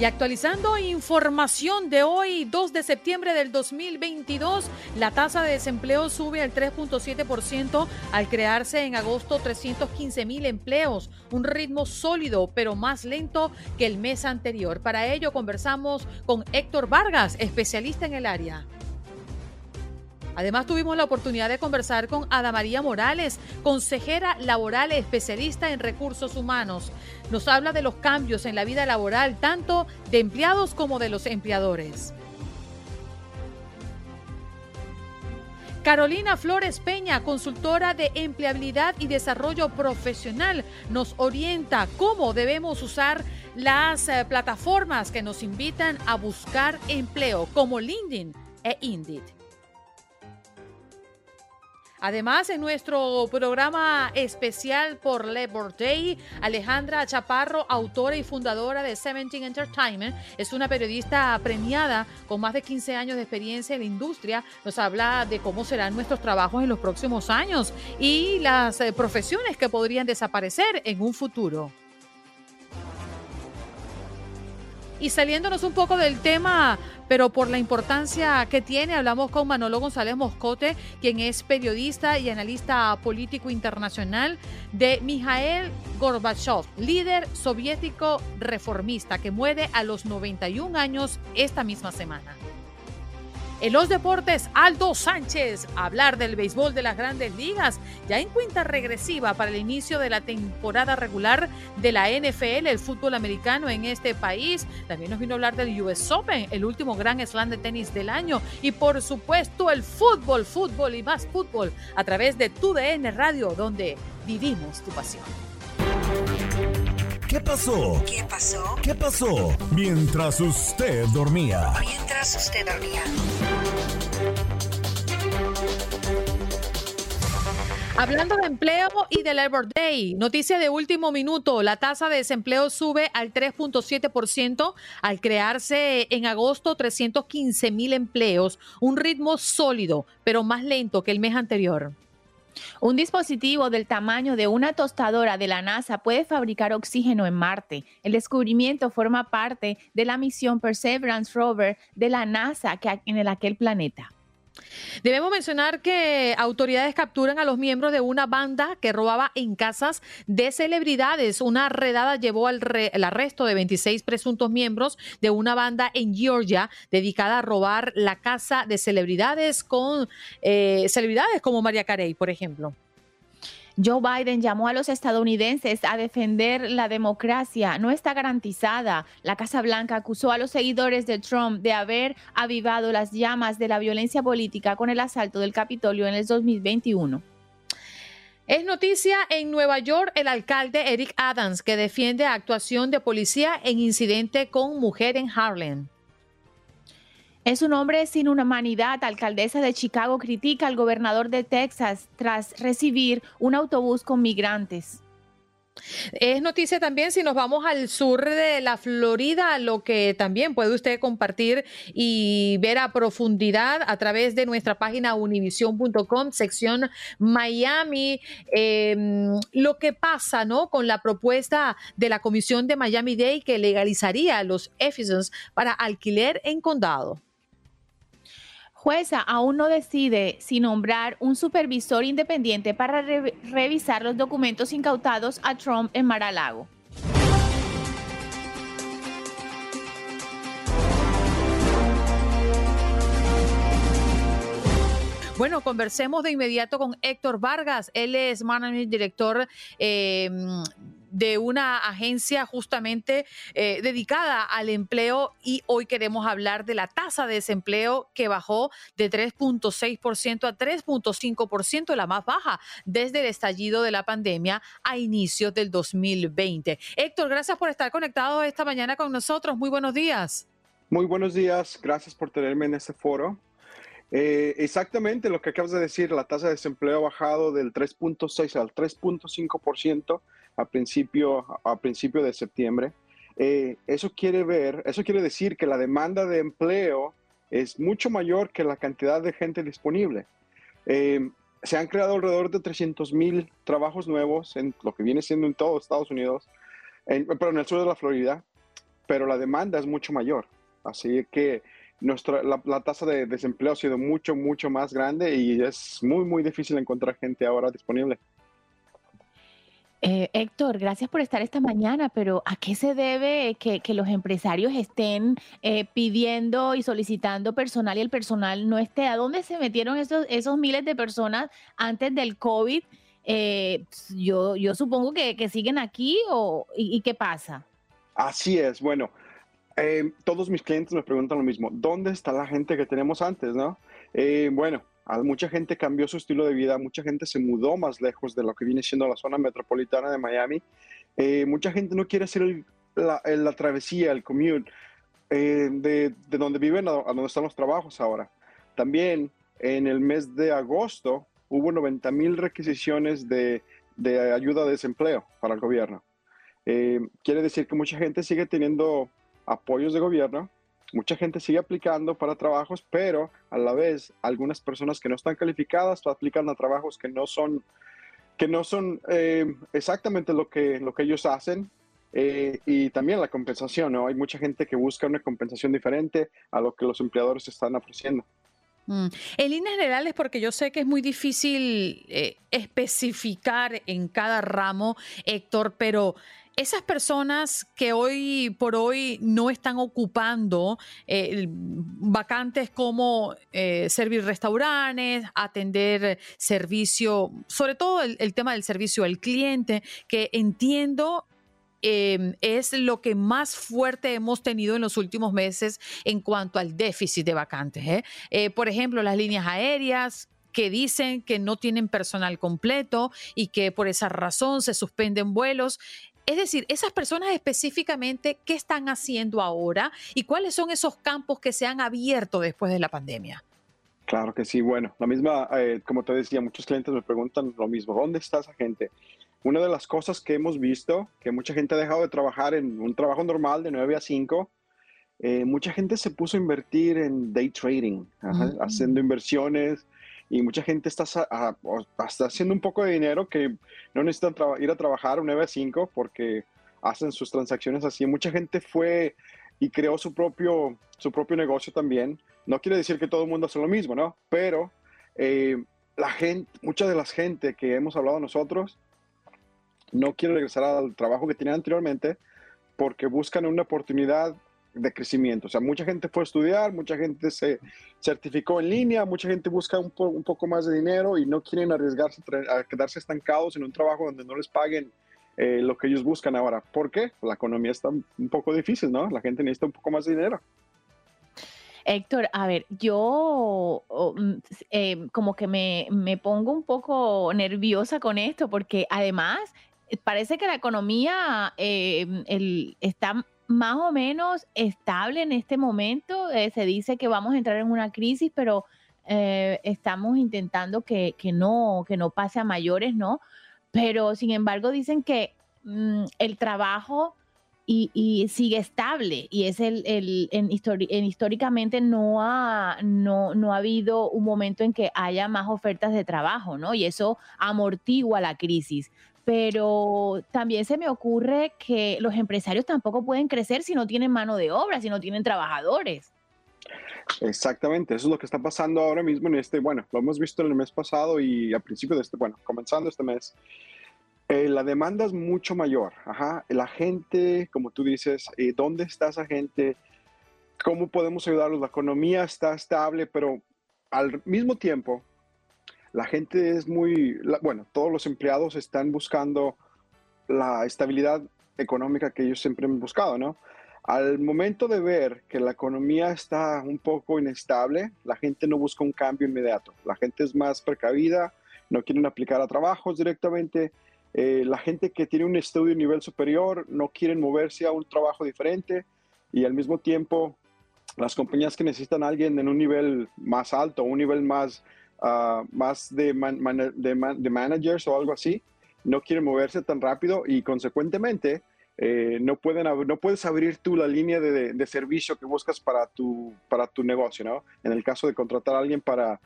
Y actualizando información de hoy, 2 de septiembre del 2022, la tasa de desempleo sube al 3.7% al crearse en agosto 315 mil empleos, un ritmo sólido pero más lento que el mes anterior. Para ello conversamos con Héctor Vargas, especialista en el área. Además, tuvimos la oportunidad de conversar con Ada María Morales, consejera laboral especialista en recursos humanos. Nos habla de los cambios en la vida laboral, tanto de empleados como de los empleadores. Carolina Flores Peña, consultora de empleabilidad y desarrollo profesional, nos orienta cómo debemos usar las eh, plataformas que nos invitan a buscar empleo, como LinkedIn e Indeed. Además, en nuestro programa especial por Labor Day, Alejandra Chaparro, autora y fundadora de Seventeen Entertainment, es una periodista premiada con más de 15 años de experiencia en la industria. Nos habla de cómo serán nuestros trabajos en los próximos años y las eh, profesiones que podrían desaparecer en un futuro. Y saliéndonos un poco del tema, pero por la importancia que tiene, hablamos con Manolo González Moscote, quien es periodista y analista político internacional de Mijael Gorbachev, líder soviético reformista que muere a los 91 años esta misma semana. En los deportes, Aldo Sánchez, hablar del béisbol de las grandes ligas, ya en cuenta regresiva para el inicio de la temporada regular de la NFL, el fútbol americano en este país. También nos vino a hablar del US Open, el último gran slam de tenis del año. Y por supuesto, el fútbol, fútbol y más fútbol a través de tu DN Radio, donde vivimos tu pasión. ¿Qué pasó? ¿Qué pasó? ¿Qué pasó? Mientras usted dormía. Mientras usted dormía. Hablando de empleo y de Labor Day, noticia de último minuto, la tasa de desempleo sube al 3.7% al crearse en agosto 315 mil empleos, un ritmo sólido, pero más lento que el mes anterior. Un dispositivo del tamaño de una tostadora de la NASA puede fabricar oxígeno en Marte. El descubrimiento forma parte de la misión Perseverance Rover de la NASA en el aquel planeta. Debemos mencionar que autoridades capturan a los miembros de una banda que robaba en casas de celebridades. Una redada llevó al el arresto de 26 presuntos miembros de una banda en Georgia dedicada a robar la casa de celebridades con eh, celebridades como María Carey, por ejemplo. Joe Biden llamó a los estadounidenses a defender la democracia. No está garantizada. La Casa Blanca acusó a los seguidores de Trump de haber avivado las llamas de la violencia política con el asalto del Capitolio en el 2021. Es noticia en Nueva York el alcalde Eric Adams que defiende actuación de policía en incidente con mujer en Harlem. Es un hombre sin humanidad. Alcaldesa de Chicago critica al gobernador de Texas tras recibir un autobús con migrantes. Es noticia también si nos vamos al sur de la Florida, lo que también puede usted compartir y ver a profundidad a través de nuestra página univision.com, sección Miami, em, lo que pasa ¿no? con la propuesta de la Comisión de Miami Day que legalizaría los Ephesons para alquiler en condado. Jueza aún no decide si nombrar un supervisor independiente para revisar los documentos incautados a Trump en Mar-a-Lago. Bueno, conversemos de inmediato con Héctor Vargas. Él es managing director eh, de una agencia justamente eh, dedicada al empleo y hoy queremos hablar de la tasa de desempleo que bajó de 3.6% a 3.5%, la más baja desde el estallido de la pandemia a inicios del 2020. Héctor, gracias por estar conectado esta mañana con nosotros. Muy buenos días. Muy buenos días, gracias por tenerme en este foro. Eh, exactamente lo que acabas de decir, la tasa de desempleo ha bajado del 3.6 al 3.5% a principio, a principio de septiembre. Eh, eso quiere ver, eso quiere decir que la demanda de empleo es mucho mayor que la cantidad de gente disponible. Eh, se han creado alrededor de 300 mil trabajos nuevos en lo que viene siendo en todo Estados Unidos, pero en el sur de la Florida, pero la demanda es mucho mayor. Así que nuestra, la, la, tasa de desempleo ha sido mucho, mucho más grande y es muy, muy difícil encontrar gente ahora disponible. Eh, Héctor, gracias por estar esta mañana, pero ¿a qué se debe que, los empresarios estén eh, pidiendo y solicitando personal y el personal no esté? ¿A dónde se metieron esos, esos miles de personas antes del COVID? Eh, yo, yo supongo que, que siguen aquí o, y, qué pasa. Así es, bueno, eh, todos mis clientes me preguntan lo mismo, ¿dónde está la gente que tenemos antes? ¿no? bueno, mucha gente cambió su estilo de vida, mucha gente se mudó más lejos de lo que viene siendo la zona metropolitana de Miami. Eh, mucha gente no quiere hacer la, la, travesía, el commute eh, de, de, donde viven a, donde están los trabajos ahora. También en el mes de agosto hubo 90 mil requisiciones de, de, ayuda de desempleo para el gobierno. Eh, quiere decir que mucha gente sigue teniendo apoyos de gobierno, mucha gente sigue aplicando para trabajos, pero a la vez algunas personas que no están calificadas aplican a trabajos que no son, que no son eh, exactamente lo que, lo que ellos hacen. Eh, y también la compensación, ¿no? Hay mucha gente que busca una compensación diferente a lo que los empleadores están ofreciendo. Mm. En líneas generales, porque yo sé que es muy difícil eh, especificar en cada ramo, Héctor, pero esas personas que hoy por hoy no están ocupando eh, vacantes como eh, servir restaurantes, atender servicio, sobre todo el, tema del servicio al cliente, que entiendo eh, es lo que más fuerte hemos tenido en los últimos meses en cuanto al déficit de vacantes. por ejemplo, las líneas aéreas, que dicen que no tienen personal completo y que por esa razón se suspenden vuelos. Es decir, esas personas específicamente, ¿qué están haciendo ahora y cuáles son esos campos que se han abierto después de la pandemia? Claro que sí. Bueno, la misma, eh, como te decía, muchos clientes me preguntan lo mismo. ¿Dónde está esa gente? Una de las cosas que hemos visto, que mucha gente ha dejado de trabajar en un trabajo normal de 9 a 5, eh, mucha gente se puso a invertir en day trading, ajá, mm. haciendo inversiones, y mucha gente está, a, está, haciendo un poco de dinero que no necesitan ir a trabajar un 9 a 5 porque hacen sus transacciones así. Mucha gente fue y creó su propio, su propio negocio también. No quiere decir que todo el mundo hace lo mismo, ¿no? Pero eh, la gente, mucha de la gente que hemos hablado nosotros no quiere regresar al trabajo que tenían anteriormente porque buscan una oportunidad de crecimiento. O sea, mucha gente fue a estudiar, mucha gente se certificó en línea, mucha gente busca un, po un poco más de dinero y no quieren arriesgarse a quedarse estancados en un trabajo donde no les paguen eh, lo que ellos buscan ahora. ¿Por qué? La economía está un poco difícil, ¿no? La gente necesita un poco más de dinero. Héctor, a ver, yo mm, eh, como que me, me, pongo un poco nerviosa con esto porque además parece que la economía eh, el, está más o menos estable en este momento. Eh, se dice que vamos a entrar en una crisis, pero eh, estamos intentando que, que, no, que no pase a mayores, ¿no? Pero sin embargo dicen que mmm, el trabajo y, sigue estable y es el, el en, histori en, históricamente no ha, no, no ha habido un momento en que haya más ofertas de trabajo, ¿no? Y eso amortigua la crisis pero también se me ocurre que los empresarios tampoco pueden crecer si no tienen mano de obra, si no tienen trabajadores. Exactamente, eso es lo que está pasando ahora mismo en este, bueno, lo hemos visto en el mes pasado y a principio de este, bueno, comenzando este mes. Eh, la demanda es mucho mayor, ajá. La gente, como tú dices, eh, ¿dónde está esa gente? ¿Cómo podemos ayudarlos? La economía está estable, pero al mismo tiempo la gente es muy, bueno, todos los empleados están buscando la estabilidad económica que ellos siempre han buscado, ¿no? Al momento de ver que la economía está un poco inestable, la gente no busca un cambio inmediato. La gente es más precavida, no quieren aplicar a trabajos directamente. Eh, la gente que tiene un estudio nivel superior no quieren moverse a un trabajo diferente y al mismo tiempo las compañías que necesitan a alguien en un nivel más alto, un nivel más, ah, más de, de, managers o algo así, no quieren moverse tan rápido y consecuentemente eh, no, pueden, no puedes abrir tú la línea de, de, servicio que buscas para tu, para tu negocio, ¿no? En el caso de contratar a alguien para,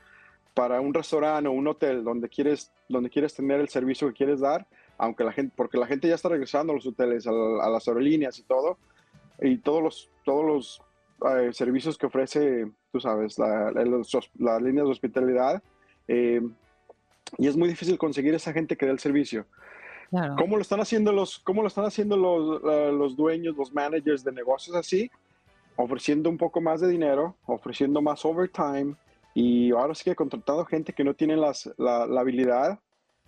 para un restaurante o un hotel donde quieres, donde quieres tener el servicio que quieres dar, aunque la gente, porque la gente ya está regresando a los hoteles, a, las aerolíneas y todo, y todos los, todos los eh, servicios que ofrece, tú sabes, las líneas de hospitalidad, eh, y es muy difícil conseguir esa gente que dé el servicio. ¿Cómo lo están haciendo los, cómo lo están haciendo los, los dueños, los managers de negocios así? Ofreciendo un poco más de dinero, ofreciendo más overtime y ahora sí que contratando gente que no tiene las, la, habilidad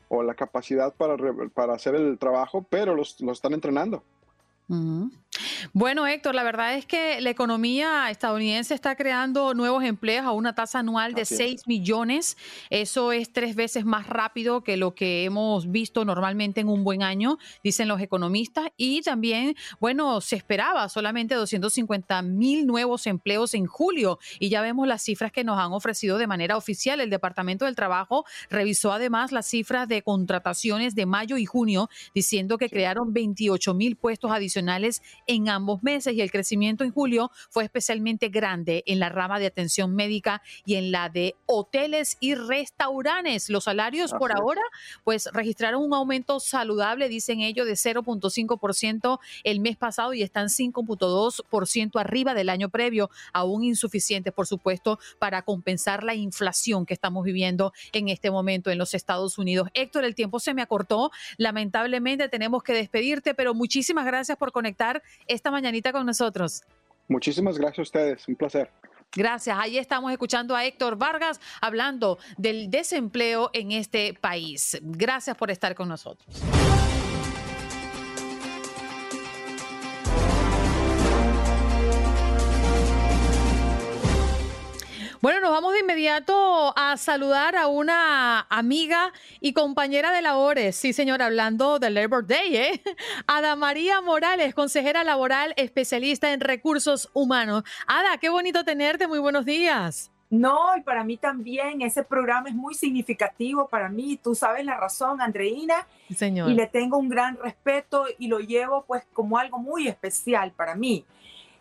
o la capacidad para, para hacer el trabajo, pero los, los están entrenando. Bueno, Héctor, la verdad es que la economía estadounidense está creando nuevos empleos a una tasa anual de 6 millones. Eso es tres veces más rápido que lo que hemos visto normalmente en un buen año, dicen los economistas. Y también, bueno, se esperaba solamente 250 mil nuevos empleos en julio. Y ya vemos las cifras que nos han ofrecido de manera oficial. El Departamento del Trabajo revisó además las cifras de contrataciones de mayo y junio, diciendo que crearon 28 mil puestos adicionales en ambos meses y el crecimiento en julio fue especialmente grande en la rama de atención médica y en la de hoteles y restaurantes. Los salarios por ahora pues registraron un aumento saludable, dicen ellos, de 0.5% el mes pasado y están 5.2% arriba del año previo, aún insuficientes, por supuesto, para compensar la inflación que estamos viviendo en este momento en los Estados Unidos. Héctor, el tiempo se me acortó. Lamentablemente tenemos que despedirte, pero muchísimas gracias por conectar esta mañanita con nosotros. Muchísimas gracias a ustedes, un placer. Gracias. Ahí estamos escuchando a Héctor Vargas hablando del desempleo en este país. Gracias por estar con nosotros. Bueno, nos vamos de inmediato a saludar a una amiga y compañera de labores. Sí, señora, hablando del Labor Day, ¿eh? Ada María Morales, consejera laboral especialista en recursos humanos. Ada, qué bonito tenerte. Muy buenos días. No, y para mí también ese programa es muy significativo para mí. Tú sabes la razón, Andreina. Señor. Y le tengo un gran respeto y lo llevo pues como algo muy especial para mí.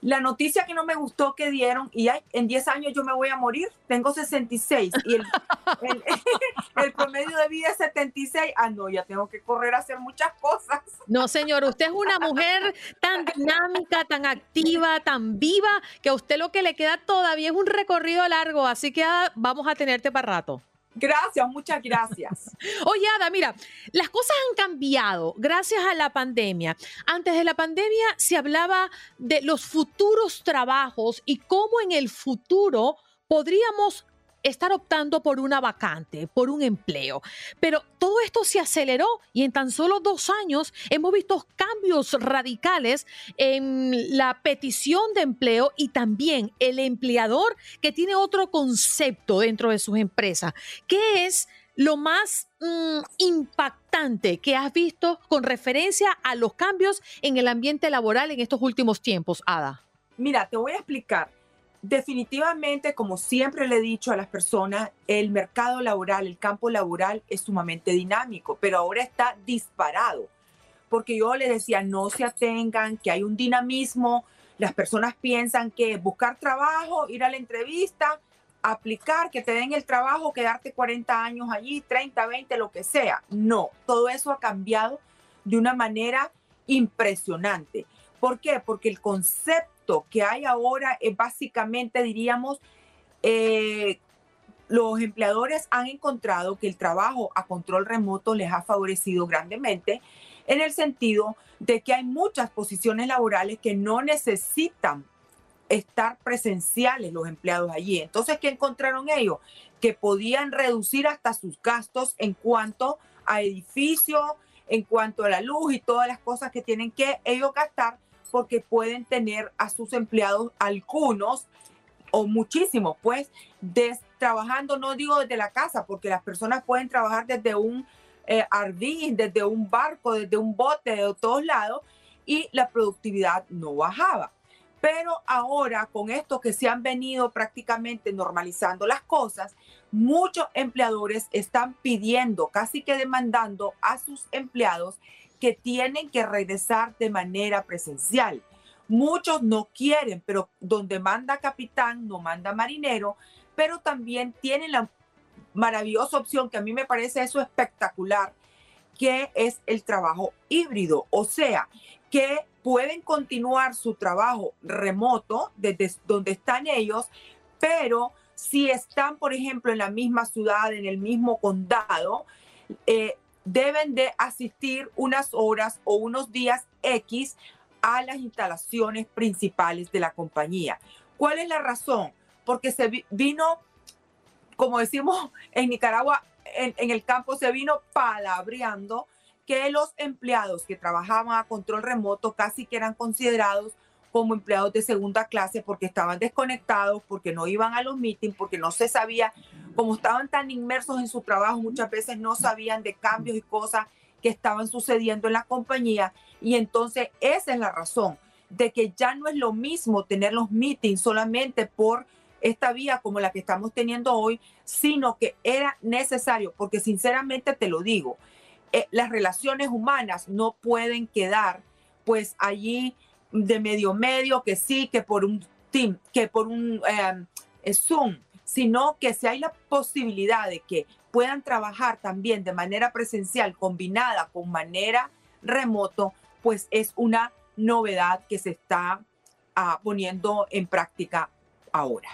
La noticia que no me gustó que dieron, y en 10 años yo me voy a morir, tengo 66 y el, el, promedio de vida es 76. Ah, no, ya tengo que correr a hacer muchas cosas. No, señor, usted es una mujer tan dinámica, tan activa, tan viva, que a usted lo que le queda todavía es un recorrido largo, así que ah, vamos a tenerte para rato. Gracias, muchas gracias. Oye, Ada, mira, las cosas han cambiado gracias a la pandemia. Antes de la pandemia se hablaba de los futuros trabajos y cómo en el futuro podríamos estar optando por una vacante, por un empleo. Pero todo esto se aceleró y en tan solo dos años hemos visto cambios radicales en la petición de empleo y también el empleador que tiene otro concepto dentro de sus empresas. ¿Qué es lo más mm, impactante que has visto con referencia a los cambios en el ambiente laboral en estos últimos tiempos, Ada? Mira, te voy a explicar. Definitivamente, como siempre le he dicho a las personas, el mercado laboral, el campo laboral es sumamente dinámico, pero ahora está disparado, porque yo les decía, no se atengan, que hay un dinamismo, las personas piensan que buscar trabajo, ir a la entrevista, aplicar, que te den el trabajo, quedarte 40 años allí, 30, 20, lo que sea. No, todo eso ha cambiado de una manera impresionante. ¿Por qué? Porque el concepto que hay ahora es básicamente, diríamos, eh, los empleadores han encontrado que el trabajo a control remoto les ha favorecido grandemente en el sentido de que hay muchas posiciones laborales que no necesitan estar presenciales los empleados allí. Entonces, ¿qué encontraron ellos? Que podían reducir hasta sus gastos en cuanto a edificios, en cuanto a la luz y todas las cosas que tienen que ellos gastar porque pueden tener a sus empleados algunos o muchísimos, pues, trabajando, no digo desde la casa, porque las personas pueden trabajar desde un eh, desde un barco, desde un bote, de todos lados, y la productividad no bajaba. Pero ahora, con esto que se han venido prácticamente normalizando las cosas, muchos empleadores están pidiendo, casi que demandando a sus empleados que tienen que regresar de manera presencial. Muchos no quieren, pero donde manda capitán, no manda marinero, pero también tienen la maravillosa opción que a mí me parece eso espectacular, que es el trabajo híbrido, o sea, que pueden continuar su trabajo remoto desde donde están ellos, pero si están, por ejemplo, en la misma ciudad, en el mismo condado, eh, deben de asistir unas horas o unos días X a las instalaciones principales de la compañía. ¿Cuál es la razón? Porque se vino, como decimos en Nicaragua, en, el campo se vino palabreando que los empleados que trabajaban a control remoto casi que eran considerados como empleados de segunda clase porque estaban desconectados, porque no iban a los meetings, porque no se sabía, como estaban tan inmersos en su trabajo, muchas veces no sabían de cambios y cosas que estaban sucediendo en la compañía. Y entonces esa es la razón de que ya no es lo mismo tener los meetings solamente por esta vía como la que estamos teniendo hoy, sino que era necesario, porque sinceramente te lo digo, eh, las relaciones humanas no pueden quedar pues allí de medio medio, que sí, que por un team, que por un eh, Zoom, sino que si hay la posibilidad de que puedan trabajar también de manera presencial combinada con manera remoto, pues es una novedad que se está ah, poniendo en práctica ahora.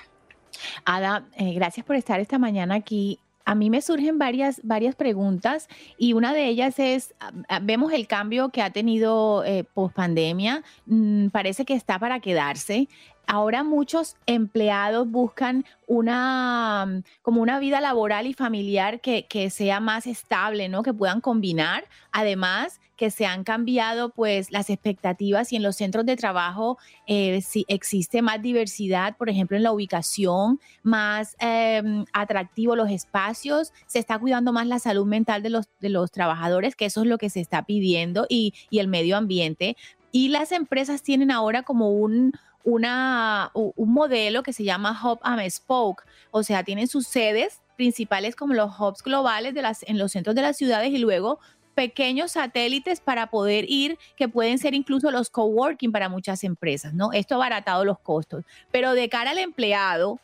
Ada, eh, gracias por estar esta mañana aquí a mí me surgen varias, varias preguntas y una de ellas es, ah, ah, vemos el cambio que ha tenido eh, post pandemia, mm, parece que está para quedarse ahora muchos empleados buscan una, como una vida laboral y familiar que, sea más estable, ¿no? Que puedan combinar. Además, que se han cambiado pues las expectativas y en los centros de trabajo eh, si existe más diversidad, por ejemplo, en la ubicación, más em, atractivo los espacios, se está cuidando más la salud mental de los, de los trabajadores, que eso es lo que se está pidiendo, y, y el medio ambiente. Y las empresas tienen ahora como un, una, un modelo que se llama Hub and Spoke, o sea, tienen sus sedes principales como los hubs globales de las, en los centros de las ciudades y luego pequeños satélites para poder ir, que pueden ser incluso los coworking para muchas empresas, ¿no? Esto ha abaratado los costos. Pero de cara al empleado,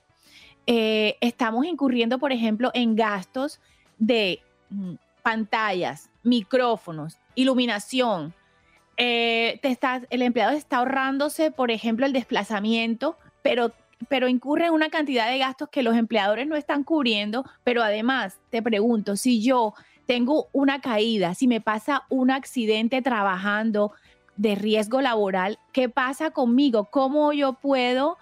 eh, estamos incurriendo, por ejemplo, en gastos de mm, pantallas, micrófonos, iluminación, eh, te estás, el empleado está ahorrándose, por ejemplo, el desplazamiento, pero, pero incurre en una cantidad de gastos que los empleadores no están cubriendo. Pero además, te pregunto, si yo tengo una caída, si me pasa un accidente trabajando de riesgo laboral, ¿qué pasa conmigo? ¿Cómo yo puedo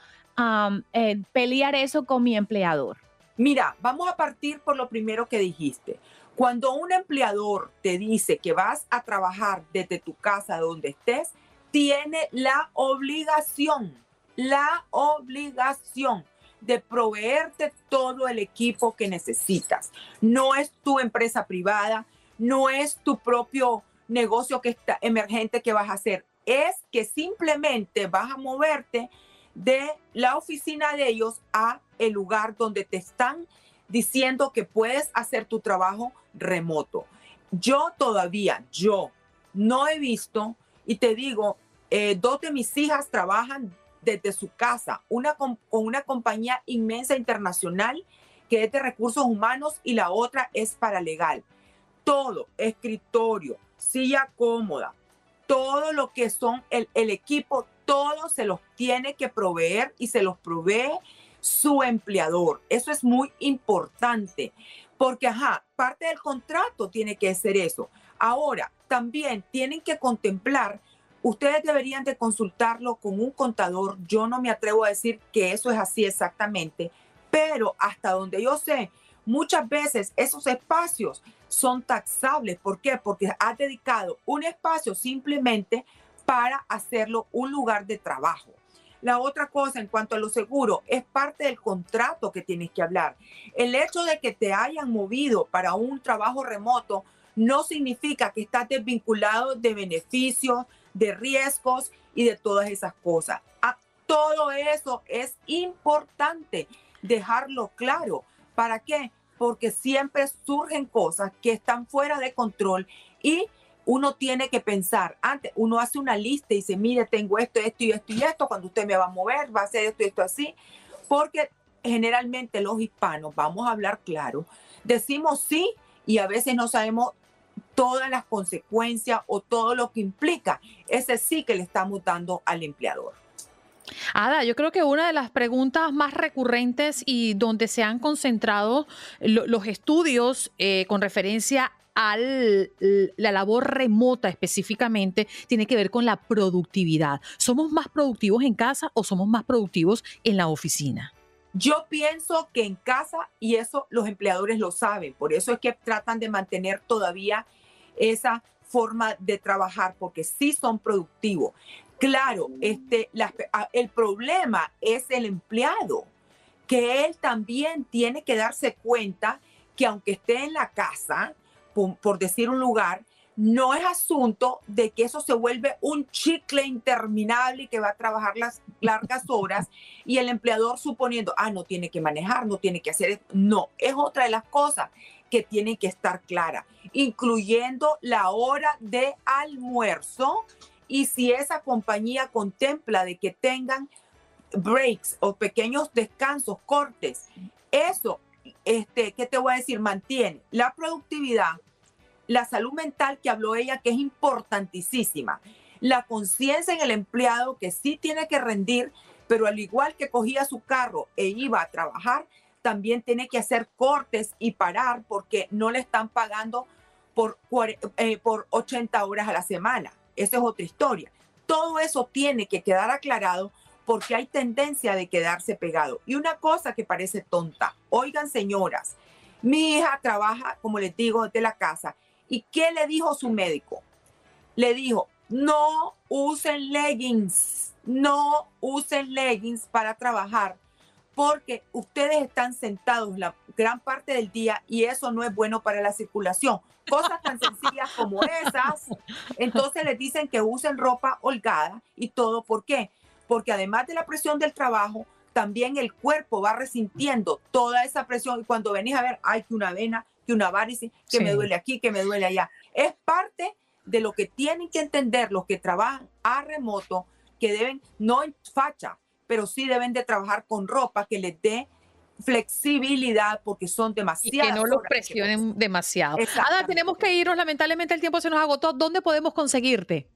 eh, pelear eso con mi empleador? Mira, vamos a partir por lo primero que dijiste. Cuando un empleador te dice que vas a trabajar desde tu casa donde estés, tiene la obligación, la obligación de proveerte todo el equipo que necesitas. No es tu empresa privada, no es tu propio negocio que está emergente que vas a hacer. Es que simplemente vas a moverte de la oficina de ellos a el lugar donde te están diciendo que puedes hacer tu trabajo remoto. Yo todavía, yo no he visto, y te digo, eh, dos de mis hijas trabajan desde su casa, una con, una compañía inmensa internacional que es de recursos humanos y la otra es para legal. Todo, escritorio, silla cómoda, todo lo que son el, el equipo, todo se los tiene que proveer y se los provee su empleador. Eso es muy importante porque, ajá, parte del contrato tiene que ser eso. Ahora, también tienen que contemplar Ustedes deberían de consultarlo con un contador. Yo no me atrevo a decir que eso es así exactamente, pero hasta donde yo sé, muchas veces esos espacios son taxables. ¿Por qué? Porque has dedicado un espacio simplemente para hacerlo un lugar de trabajo. La otra cosa en cuanto a lo seguro es parte del contrato que tienes que hablar. El hecho de que te hayan movido para un trabajo remoto no significa que estás desvinculado de beneficios, de riesgos y de todas esas cosas. A todo eso es importante dejarlo claro. ¿Para qué? Porque siempre surgen cosas que están fuera de control y uno tiene que pensar, antes uno hace una lista y dice, mire, tengo esto, esto y esto y esto, cuando usted me va a mover, va a hacer esto y esto así, porque generalmente los hispanos, vamos a hablar claro, decimos sí y a veces no sabemos todas las consecuencias o todo lo que implica ese sí que le estamos dando al empleador. Ada, yo creo que una de las preguntas más recurrentes y donde se han concentrado los estudios eh, con referencia a la labor remota específicamente tiene que ver con la productividad. ¿Somos más productivos en casa o somos más productivos en la oficina? Yo pienso que en casa, y eso los empleadores lo saben, por eso es que tratan de mantener todavía esa forma de trabajar, porque sí son productivos. Claro, este, el problema es el empleado, que él también tiene que darse cuenta que aunque esté en la casa, por, decir un lugar, no es asunto de que eso se vuelve un chicle interminable y que va a trabajar las largas horas y el empleador suponiendo, ah, no tiene que manejar, no tiene que hacer. No, es otra de las cosas que tienen que estar claras, incluyendo la hora de almuerzo y si esa compañía contempla de que tengan breaks o pequeños descansos, cortes, eso, este, ¿qué te voy a decir? Mantiene la productividad, la salud mental que habló ella, que es importantísima, la conciencia en el empleado que sí tiene que rendir, pero al igual que cogía su carro e iba a trabajar, también tiene que hacer cortes y parar porque no le están pagando por, eh, por 80 horas a la semana. Esa es otra historia. Todo eso tiene que quedar aclarado porque hay tendencia de quedarse pegado. Y una cosa que parece tonta, oigan señoras, mi hija trabaja, como les digo, desde la casa ¿Y qué le dijo su médico? Le dijo, no usen leggings, no usen leggings para trabajar porque ustedes están sentados la gran parte del día y eso no es bueno para la circulación. Cosas tan sencillas como esas. Entonces les dicen que usen ropa holgada y todo. ¿Por qué? Porque además de la presión del trabajo, también el cuerpo va resintiendo toda esa presión y cuando venís a ver, hay que una vena, que una varice, que me duele aquí, que me duele allá. Es parte de lo que tienen que entender los que trabajan a remoto, que deben, no en facha, pero sí deben de trabajar con ropa que les dé flexibilidad porque son demasiadas. Y que no los presionen demasiado. Ada, tenemos que irnos, lamentablemente el tiempo se nos agotó. ¿Dónde podemos conseguirte?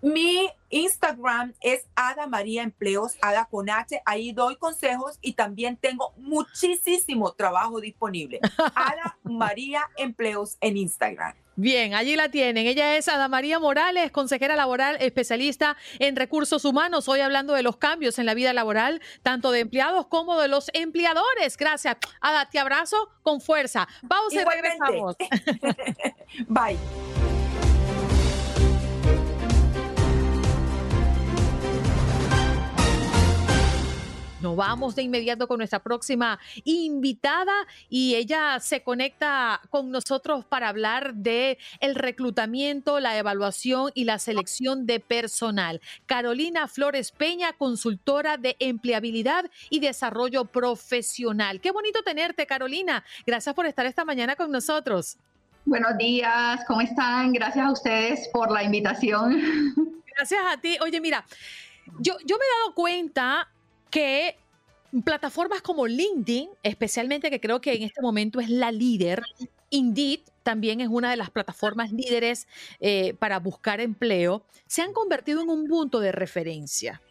Mi Instagram es Ada María Empleos, Ada con H. Ahí doy consejos y también tengo muchísimo trabajo disponible. Ada María Empleos en Instagram. Bien, allí la tienen. Ella es Ada María Morales, consejera laboral, especialista en recursos humanos. Hoy hablando de los cambios en la vida laboral, tanto de empleados como de los empleadores. Gracias. Ada, te abrazo con fuerza. Pausa y regresamos. Bye. Nos vamos de inmediato con nuestra próxima invitada y ella se conecta con nosotros para hablar de el reclutamiento, la evaluación y la selección de personal. Carolina Flores Peña, consultora de empleabilidad y desarrollo profesional. Qué bonito tenerte, Carolina. Gracias por estar esta mañana con nosotros. Buenos días, ¿cómo están? Gracias a ustedes por la invitación. Gracias a ti. Oye, mira, yo, yo me he dado cuenta que plataformas como LinkedIn, especialmente que creo que en este momento es la líder, Indeed también es una de las plataformas líderes eh, para buscar empleo, se han convertido en un punto de referencia.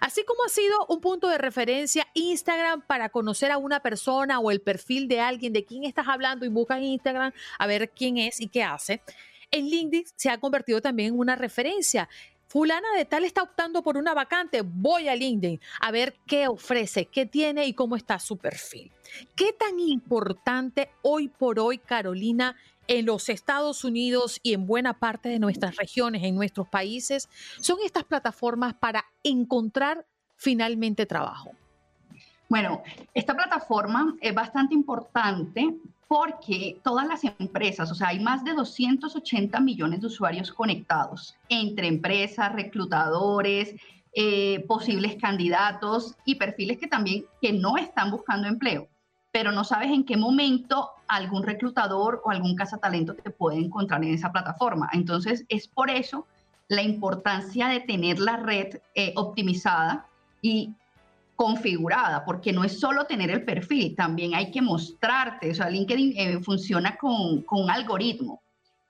Así como ha sido un punto de referencia Instagram para conocer a una persona o el perfil de alguien de quién estás hablando y buscas Instagram a ver quién es y qué hace, en LinkedIn se ha convertido también en una referencia fulana de tal está optando por una vacante, voy a LinkedIn a ver qué ofrece, qué tiene y cómo está su perfil. ¿Qué tan importante hoy por hoy, Carolina, en los Estados Unidos y en buena parte de nuestras regiones, en nuestros países, son estas plataformas para encontrar finalmente trabajo? Bueno, esta plataforma es bastante importante porque todas las empresas, o sea, hay más de 280 millones de usuarios conectados entre empresas, reclutadores, eh, posibles candidatos y perfiles que también que no están buscando empleo, pero no sabes en qué momento algún reclutador o algún cazatalento te puede encontrar en esa plataforma. Entonces, es por eso la importancia de tener la red eh, optimizada y configurada, porque no es solo tener el perfil, también hay que mostrarte, o sea, LinkedIn eh, funciona con, con, un algoritmo.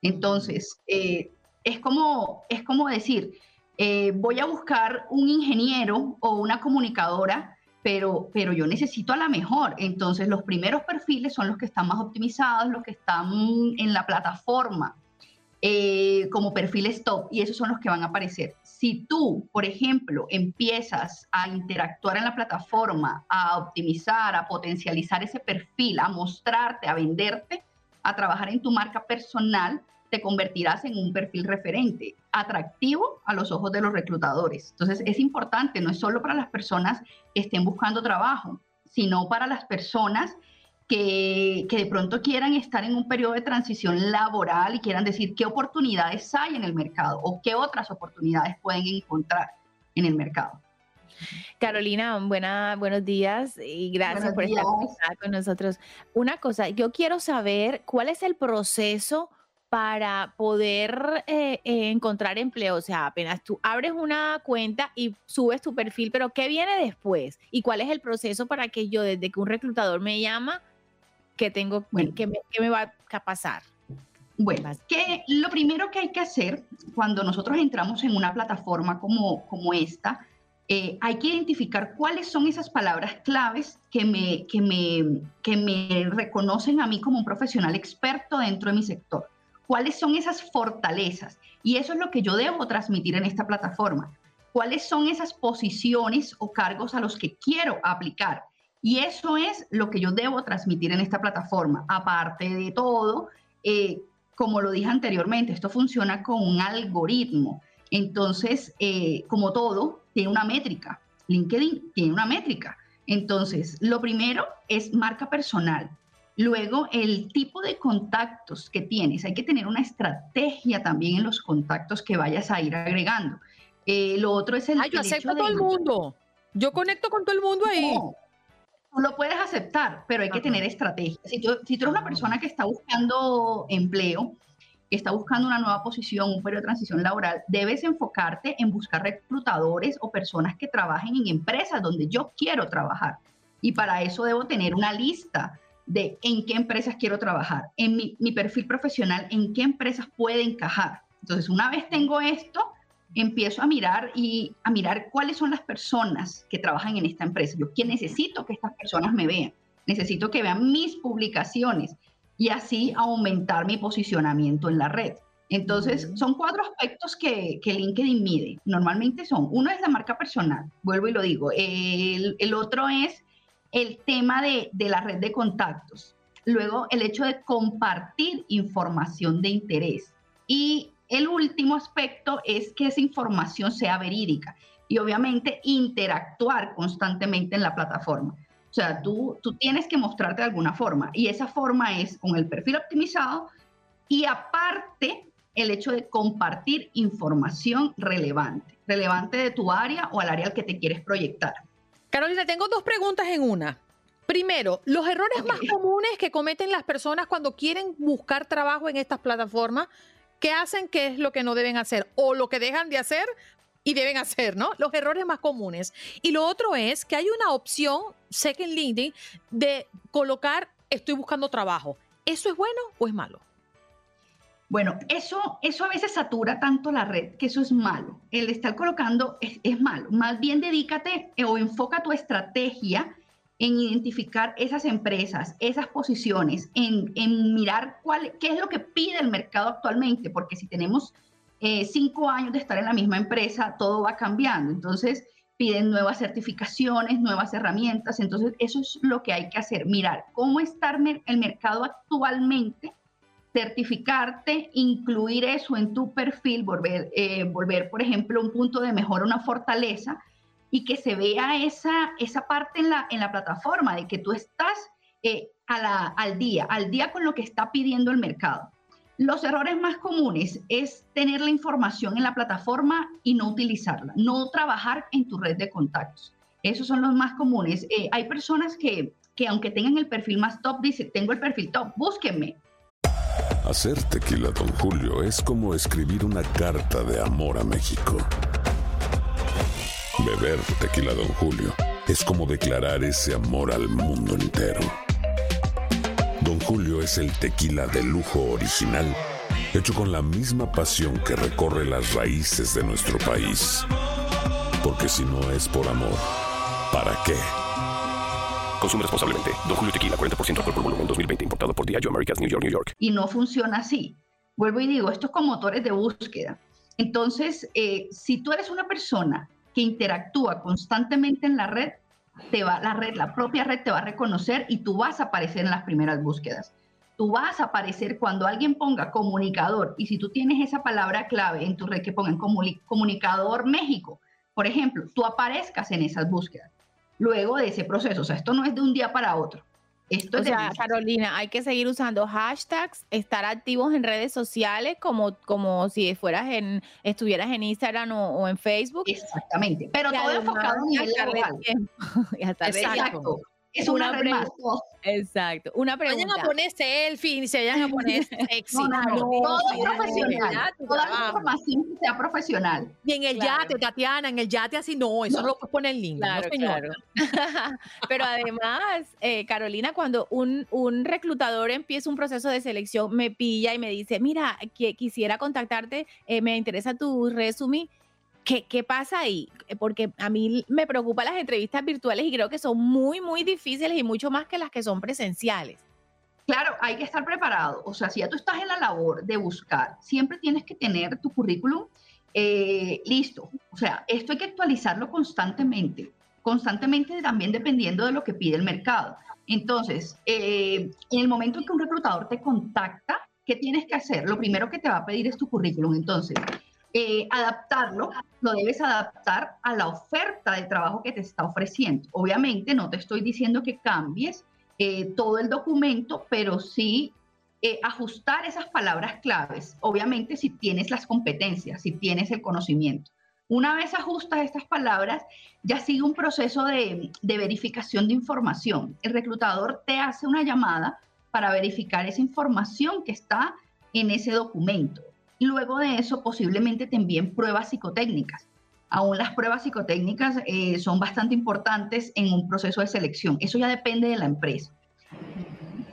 Entonces, eh, es, como, es como decir, eh, voy a buscar un ingeniero o una comunicadora, pero, pero yo necesito a la mejor. Entonces, los primeros perfiles son los que están más optimizados, los que están en la plataforma. como perfiles top y esos son los que van a aparecer. Si tú, por ejemplo, empiezas a interactuar en la plataforma, a optimizar, a potencializar ese perfil, a mostrarte, a venderte, a trabajar en tu marca personal, te convertirás en un perfil referente, atractivo a los ojos de los reclutadores. Entonces es importante, no es solo para las personas que estén buscando trabajo, sino para las personas que, de pronto quieran estar en un periodo de transición laboral y quieran decir qué oportunidades hay en el mercado o qué otras oportunidades pueden encontrar en el mercado. Carolina, buena, buenos días y gracias por estar con nosotros. Una cosa, yo quiero saber cuál es el proceso para poder eh, eh, encontrar empleo. O sea, apenas tú abres una cuenta y subes tu perfil, pero ¿qué viene después? ¿Y cuál es el proceso para que yo, desde que un reclutador me llama, que tengo, que, me, va a pasar? Bueno, que lo primero que hay que hacer cuando nosotros entramos en una plataforma como, como esta, eh, hay que identificar cuáles son esas palabras claves que me, que, me, que me reconocen a mí como un profesional experto dentro de mi sector. ¿Cuáles son esas fortalezas? Y eso es lo que yo debo transmitir en esta plataforma. ¿Cuáles son esas posiciones o cargos a los que quiero aplicar? Y eso es lo que yo debo transmitir en esta plataforma. Aparte de todo, eh, como lo dije anteriormente, esto funciona con un algoritmo. Entonces, eh, como todo, tiene una métrica. LinkedIn tiene una métrica. Entonces, lo primero es marca personal. Luego, el tipo de contactos que tienes. Hay que tener una estrategia también en los contactos que vayas a ir agregando. Eh, lo otro es el. Ay, yo acepto a todo el mundo. Yo conecto con todo el mundo ahí tú lo puedes aceptar, pero hay que tener estrategia. Si tú, si tú eres una persona que está buscando empleo, que está buscando una nueva posición, un periodo de transición laboral, debes enfocarte en buscar reclutadores o personas que trabajen en empresas donde yo quiero trabajar. Y para eso debo tener una lista de en qué empresas quiero trabajar, en mi, mi perfil profesional, en qué empresas puede encajar. Entonces, una vez tengo esto, empiezo a mirar y a mirar cuáles son las personas que trabajan en esta empresa. Yo quién necesito que estas personas me vean, necesito que vean mis publicaciones y así aumentar mi posicionamiento en la red. Entonces, son cuatro aspectos que, que, LinkedIn mide. Normalmente son, uno es la marca personal, vuelvo y lo digo. El, el otro es el tema de, de la red de contactos. Luego, el hecho de compartir información de interés. Y el último aspecto es que esa información sea verídica y obviamente interactuar constantemente en la plataforma. O sea, tú, tú tienes que mostrarte de alguna forma y esa forma es con el perfil optimizado y aparte el hecho de compartir información relevante, relevante de tu área o al área al que te quieres proyectar. Carolina, tengo dos preguntas en una. Primero, los errores más comunes que cometen las personas cuando quieren buscar trabajo en estas plataformas ¿Qué hacen, qué es lo que no deben hacer o lo que dejan de hacer y deben hacer, ¿no? Los errores más comunes. Y lo otro es que hay una opción, sé que en LinkedIn, de colocar estoy buscando trabajo. ¿Eso es bueno o es malo? Bueno, eso, eso a veces satura tanto la red que eso es malo. El estar colocando es, es malo. Más bien dedícate o enfoca tu estrategia en identificar esas empresas, esas posiciones, en, mirar cuál, qué es lo que pide el mercado actualmente, porque si tenemos eh, cinco años de estar en la misma empresa, todo va cambiando. Entonces, piden nuevas certificaciones, nuevas herramientas. Entonces, eso es lo que hay que hacer, mirar cómo está el mercado actualmente, certificarte, incluir eso en tu perfil, volver, eh, volver por ejemplo, un punto de mejora, una fortaleza, y que se vea esa, esa parte en la, en la plataforma, de que tú estás eh, al día, al día con lo que está pidiendo el mercado. Los errores más comunes es tener la información en la plataforma y no utilizarla, no trabajar en tu red de contactos. Esos son los más comunes. Eh, hay personas que, que aunque tengan el perfil más top, dicen, tengo el perfil top, búsquenme. Hacer tequila, don Julio, es como escribir una carta de amor a México. Beber tequila, don Julio, es como declarar ese amor al mundo entero. Don Julio es el tequila de lujo original, hecho con la misma pasión que recorre las raíces de nuestro país. Porque si no es por amor, ¿para qué? Consume responsablemente. Don Julio Tequila, 40% alcohol por volumen, 2020. Importado por Diageo Americas, New York, New York. Y no funciona así. Vuelvo y digo, esto es con motores de búsqueda. Entonces, eh, si tú eres una persona que interactúa constantemente en la red, te va, la red, la propia red te va a reconocer y tú vas a aparecer en las primeras búsquedas. Tú vas a aparecer cuando alguien ponga comunicador y si tú tienes esa palabra clave en tu red que pongan comunicador México, por ejemplo, tú aparezcas en esas búsquedas. Luego de ese proceso, o sea, esto no es de un día para otro. Esto o sea, Carolina, hay que seguir usando hashtags, estar activos en redes sociales como, como si fueras en, estuvieras en Instagram o, en Facebook. Exactamente, pero todo enfocado en nivel Exacto. Es una, pregunta. Exacto. Una pregunta. Vayan a poner selfie, se vayan a poner sexy. No, no, no. todo profesional. Toda la información que sea profesional. Y en el yate, Tatiana, en el yate así no, eso no, lo puedes poner en línea. Claro, claro. Pero además, eh, Carolina, cuando un, un reclutador empieza un proceso de selección, me pilla y me dice, mira, que quisiera contactarte, eh, me interesa tu resumen ¿Qué, pasa ahí? Eh, porque a mí me preocupan las entrevistas virtuales y creo que son muy, muy difíciles y mucho más que las que son presenciales. Claro, hay que estar preparado. O sea, si ya tú estás en la labor de buscar, siempre tienes que tener tu currículum eh, listo. O sea, esto hay que actualizarlo constantemente, constantemente también dependiendo de lo que pide el mercado. Entonces, eh, en el momento en que un reclutador te contacta, ¿qué tienes que hacer? Lo primero que te va a pedir es tu currículum. Entonces, eh, adaptarlo, lo debes adaptar a la oferta de trabajo que te está ofreciendo. Obviamente no te estoy diciendo que cambies eh, todo el documento, pero sí eh, ajustar esas palabras claves. Obviamente si tienes las competencias, si tienes el conocimiento. Una vez ajustas estas palabras, ya sigue un proceso de, de verificación de información. El reclutador te hace una llamada para verificar esa información que está en ese documento luego de eso posiblemente te envíen pruebas psicotécnicas. Aún las pruebas psicotécnicas eh, son bastante importantes en un proceso de selección. Eso ya depende de la empresa.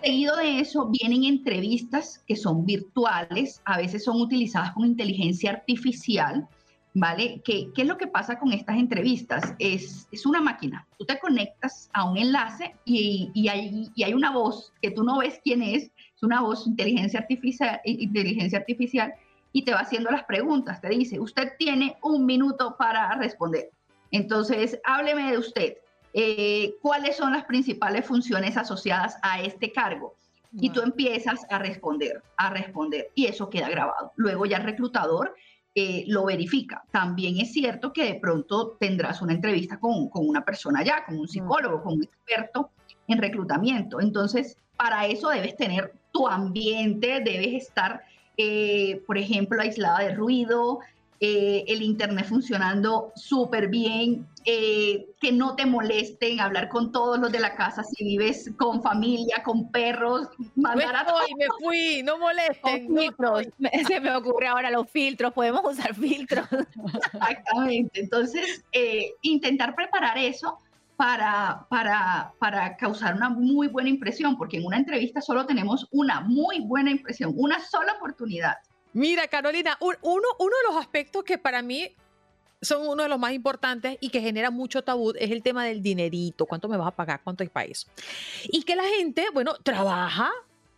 Seguido de eso vienen entrevistas que son virtuales, a veces son utilizadas con inteligencia artificial, ¿vale? ¿Qué, qué es lo que pasa con estas entrevistas? Es, es, una máquina. Tú te conectas a un enlace y, y, hay, y, hay, una voz que tú no ves quién es, es una voz inteligencia artificial, inteligencia artificial y te va haciendo las preguntas. Te dice, usted tiene un minuto para responder. Entonces, hábleme de usted. Eh, ¿Cuáles son las principales funciones asociadas a este cargo? Y tú empiezas a responder, a responder, y eso queda grabado. Luego ya el reclutador eh, lo verifica. También es cierto que de pronto tendrás una entrevista con, con una persona ya, con un psicólogo, con un experto en reclutamiento. Entonces, para eso debes tener tu ambiente, debes estar eh, por ejemplo, aislada de ruido, eh, el internet funcionando súper bien, eh, que no te molesten, hablar con todos los de la casa si vives con familia, con perros, mandar a todos. me fui, no molesten. filtros, se me ocurre ahora los filtros, podemos usar filtros. Exactamente, entonces intentar preparar eso para, para, para causar una muy buena impresión, porque en una entrevista solo tenemos una muy buena impresión, una sola oportunidad. Mira, Carolina, uno, uno de los aspectos que para mí son uno de los más importantes y que genera mucho tabú es el tema del dinerito, cuánto me vas a pagar, cuánto es para eso. Y que la gente, bueno, trabaja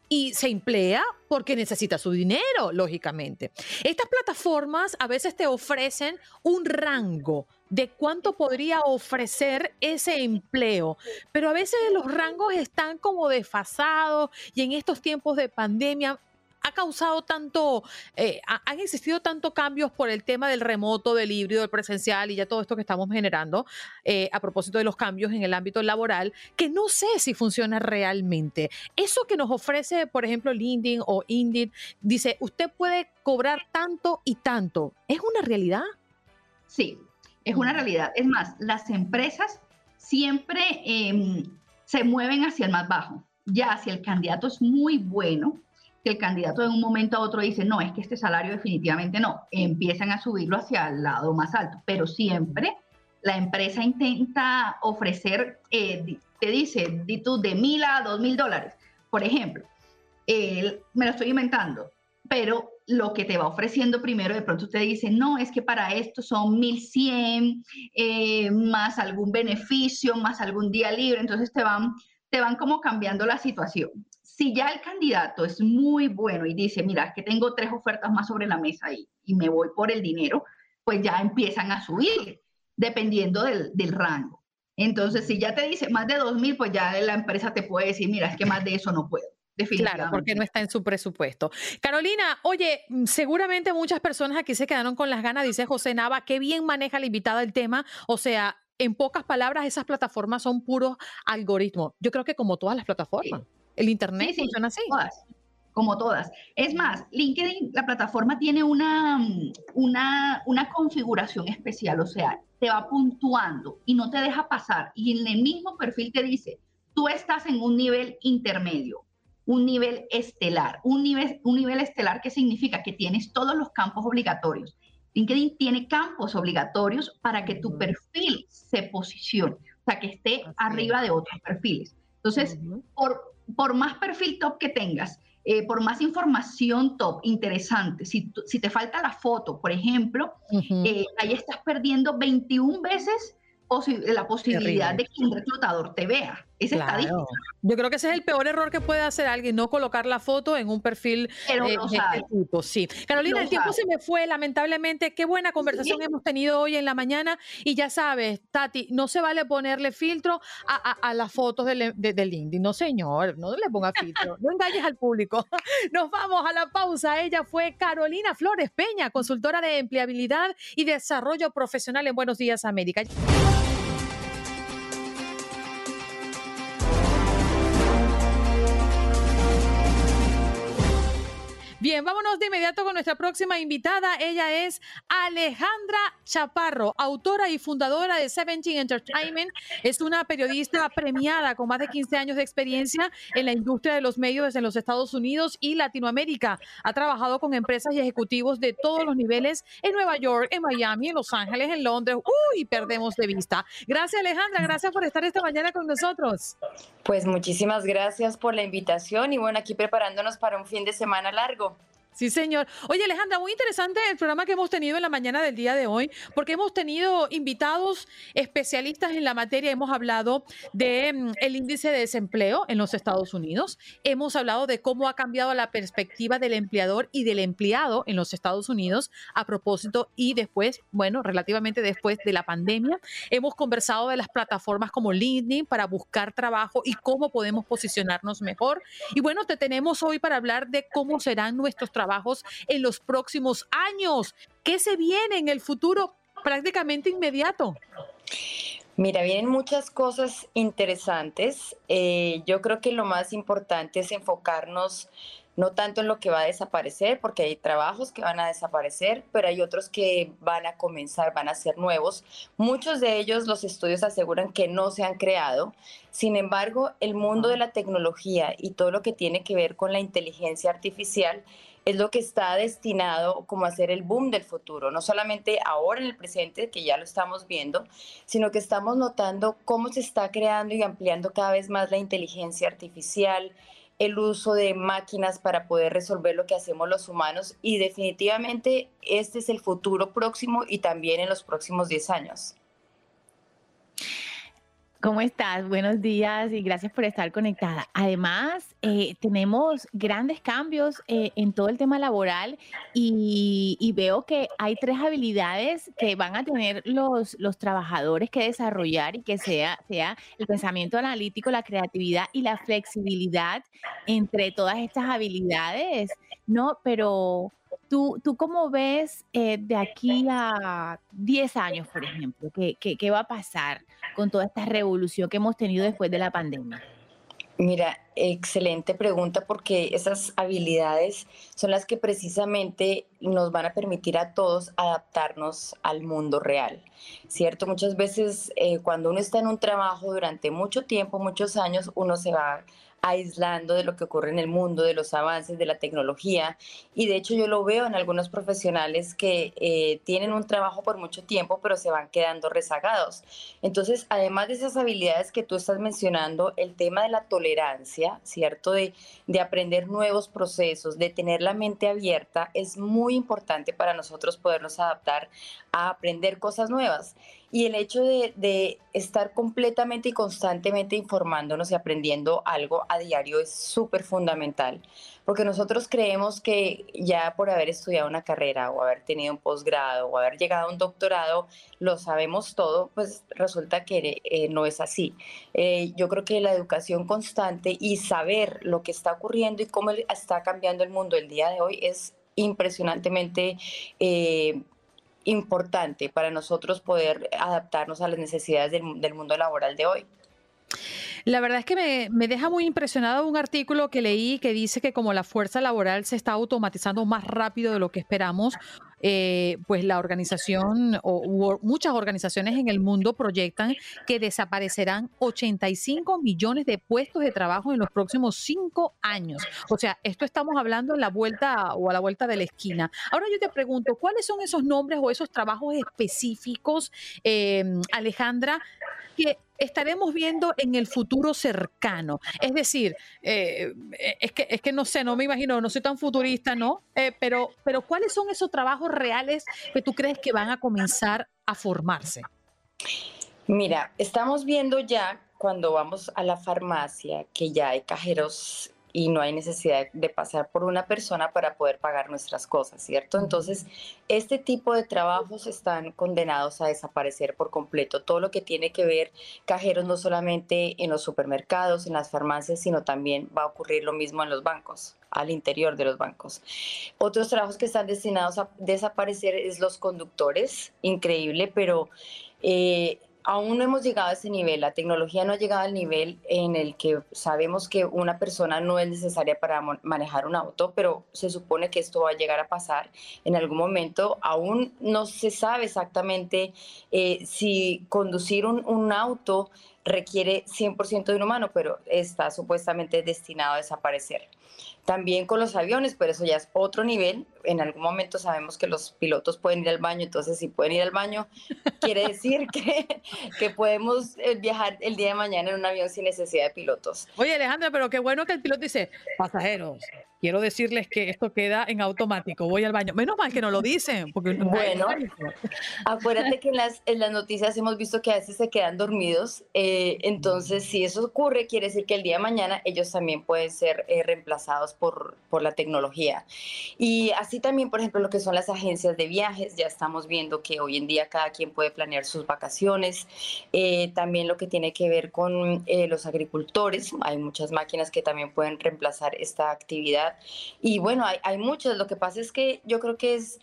y se emplea porque necesita su dinero, lógicamente. Estas plataformas a veces te ofrecen un rango de cuánto podría ofrecer ese empleo, pero a veces los rangos están como desfasados y en estos tiempos de pandemia ha causado tanto, eh, han existido tantos cambios por el tema del remoto, del híbrido, del presencial y ya todo esto que estamos generando eh, a propósito de los cambios en el ámbito laboral, que no sé si funciona realmente. Eso que nos ofrece, por ejemplo, LinkedIn o Indeed, dice, usted puede cobrar tanto y tanto. ¿Es una realidad? Sí, es una realidad. Es más, las empresas siempre em, se mueven hacia el más bajo. Ya si el candidato es muy bueno, que el candidato de un momento a otro dice, no, es que este salario definitivamente no, empiezan a subirlo hacia el lado más alto, pero siempre la empresa intenta ofrecer, eh, te dice, di tú, de mil a dos mil dólares, por ejemplo, me lo estoy inventando, pero lo que te va ofreciendo primero, de pronto te dice, no, es que para esto son 1100, eh, más algún beneficio, más algún día libre, entonces te van, te van como cambiando la situación si ya el candidato es muy bueno y dice, mira, es que tengo tres ofertas más sobre la mesa y, me voy por el dinero, pues ya empiezan a subir, dependiendo del, del rango. Entonces, si ya te dice más de 2.000, pues ya la empresa te puede decir, mira, es que más de eso no puedo. Claro, porque no está en su presupuesto. Carolina, oye, mm, seguramente muchas personas aquí se quedaron con las ganas, dice José Nava, qué bien maneja la invitada el tema. O sea, en pocas palabras, esas plataformas son puros algoritmos. Yo creo que como todas las plataformas. El Internet sí, funciona así. como todas. Es más, LinkedIn, la plataforma tiene una, una, una configuración especial, o sea, te va puntuando y no te deja pasar. Y en el mismo perfil te dice, tú estás en un nivel intermedio, un nivel estelar. Un nivel, un nivel estelar que significa que tienes todos los campos obligatorios. LinkedIn tiene campos obligatorios para que tu perfil se posicione, o sea, que esté arriba de otros perfiles. Entonces, por, por más perfil top que tengas, eh, por más información top, interesante, si, si, te falta la foto, por ejemplo, eh, ahí estás perdiendo 21 veces la posibilidad de que un reclutador te vea. Estadística. Yo creo que ese es el peor error que puede hacer alguien, no colocar la foto en un perfil Pero eh, de este tipo. Sí. Carolina, el tiempo se me fue, lamentablemente. Qué buena conversación hemos tenido hoy en la mañana. Y ya sabes, Tati, no se vale ponerle filtro a, las fotos de, de, LinkedIn. No, señor, no le ponga filtro. no engañes al público. Nos vamos a la pausa. Ella fue Carolina Flores Peña, consultora de empleabilidad y desarrollo profesional en Buenos Días América. Bien, vámonos de inmediato con nuestra próxima invitada. Ella es Alejandra Chaparro, autora y fundadora de Seventeen Entertainment. Es una periodista premiada con más de 15 años de experiencia en la industria de los medios en los Estados Unidos y Latinoamérica. Ha trabajado con empresas y ejecutivos de todos los niveles en Nueva York, en Miami, en Los Ángeles, en Londres. Uy, perdemos de vista. Gracias, Alejandra. Gracias por estar esta mañana con nosotros. Pues muchísimas gracias por la invitación y bueno, aquí preparándonos para un fin de semana largo. Sí, señor. Oye, Alejandra, muy interesante el programa que hemos tenido en la mañana del día de hoy, porque hemos tenido invitados especialistas en la materia. Hemos hablado del mm, el índice de desempleo en los Estados Unidos. Hemos hablado de cómo ha cambiado la perspectiva del empleador y del empleado en los Estados Unidos a propósito y después, bueno, relativamente después de la pandemia. Hemos conversado de las plataformas como LinkedIn para buscar trabajo y cómo podemos posicionarnos mejor. Y bueno, te tenemos hoy para hablar de cómo serán nuestros trabajos trabajos en los próximos años. ¿Qué se viene en el futuro prácticamente inmediato? Mira, vienen muchas cosas interesantes. Eh, yo creo que lo más importante es enfocarnos no tanto en lo que va a desaparecer, porque hay trabajos que van a desaparecer, pero hay otros que van a comenzar, van a ser nuevos. Muchos de ellos los estudios aseguran que no se han creado. Sin embargo, el mundo de la tecnología y todo lo que tiene que ver con la inteligencia artificial es lo que está destinado como a ser el boom del futuro, no solamente ahora en el presente, que ya lo estamos viendo, sino que estamos notando cómo se está creando y ampliando cada vez más la inteligencia artificial, el uso de máquinas para poder resolver lo que hacemos los humanos y definitivamente este es el futuro próximo y también en los próximos 10 años. ¿Cómo estás? Buenos días y gracias por estar conectada. Además, eh, tenemos grandes cambios eh, en todo el tema laboral y, veo que hay tres habilidades que van a tener los, los trabajadores que desarrollar y que sea, sea el pensamiento analítico, la creatividad y la flexibilidad entre todas estas habilidades, ¿no? Pero ¿Tú, tú cómo ves eh, de aquí a 10 años, por ejemplo? ¿qué, ¿Qué, va a pasar con toda esta revolución que hemos tenido después de la pandemia? Mira, excelente pregunta porque esas habilidades son las que precisamente nos van a permitir a todos adaptarnos al mundo real, ¿cierto? Muchas veces eh, cuando uno está en un trabajo durante mucho tiempo, muchos años, uno se va aislando de lo que ocurre en el mundo, de los avances de la tecnología. Y de hecho yo lo veo en algunos profesionales que eh, tienen un trabajo por mucho tiempo, pero se van quedando rezagados. Entonces, además de esas habilidades que tú estás mencionando, el tema de la tolerancia, ¿cierto? De, de aprender nuevos procesos, de tener la mente abierta, es muy importante para nosotros podernos adaptar a aprender cosas nuevas. Y el hecho de, estar completamente y constantemente informándonos y aprendiendo algo a diario es súper fundamental, porque nosotros creemos que ya por haber estudiado una carrera o haber tenido un posgrado o haber llegado a un doctorado, lo sabemos todo, pues resulta que eh, no es así. Eh, yo creo que la educación constante y saber lo que está ocurriendo y cómo está cambiando el mundo el día de hoy es impresionantemente eh, importante para nosotros poder adaptarnos a las necesidades del, mundo laboral de hoy. La verdad es que me, me, deja muy impresionado un artículo que leí que dice que como la fuerza laboral se está automatizando más rápido de lo que esperamos, eh, pues la organización o muchas organizaciones en el mundo proyectan que desaparecerán 85 millones de puestos de trabajo en los próximos cinco años. O sea, esto estamos hablando en la vuelta o a la vuelta de la esquina. Ahora yo te pregunto, ¿cuáles son esos nombres o esos trabajos específicos, eh, Alejandra, que estaremos viendo en el futuro cercano. Es decir, eh, es, que, es que no sé, no me imagino, no soy tan futurista, ¿no? Eh, pero, pero ¿cuáles son esos trabajos reales que tú crees que van a comenzar a formarse? Mira, estamos viendo ya cuando vamos a la farmacia que ya hay cajeros y no hay necesidad de pasar por una persona para poder pagar nuestras cosas, ¿cierto? Entonces, este tipo de trabajos están condenados a desaparecer por completo. Todo lo que tiene que ver cajeros no solamente en los supermercados, en las farmacias, sino también va a ocurrir lo mismo en los bancos al interior de los bancos. Otros trabajos que están destinados a desaparecer es los conductores, increíble, pero eh, aún no hemos llegado a ese nivel, la tecnología no ha llegado al nivel en el que sabemos que una persona no es necesaria para manejar un auto, pero se supone que esto va a llegar a pasar en algún momento. Aún no se sabe exactamente eh, si conducir un, auto requiere 100% de un humano, pero está supuestamente destinado a desaparecer. También con los aviones, pero eso ya es otro nivel. En algún momento sabemos que los pilotos pueden ir al baño, entonces si pueden ir al baño, quiere decir que, que podemos eh, viajar el día de mañana en un avión sin necesidad de pilotos. Oye, Alejandra, pero qué bueno que el piloto dice, pasajeros, quiero decirles que esto queda en automático, voy al baño. Menos mal que no lo dicen, porque bueno, acuérdate que en las, en las noticias hemos visto que a veces se quedan dormidos, eh, entonces si eso ocurre, quiere decir que el día de mañana ellos también pueden ser eh, reemplazados por, por la tecnología. Y así también, por ejemplo, lo que son las agencias de viajes, ya estamos viendo que hoy en día cada quien puede planear sus vacaciones, eh, también lo que tiene que ver con los agricultores, hay muchas máquinas que también pueden reemplazar esta actividad y bueno, hay, hay muchos. Lo que pasa es que yo creo que es,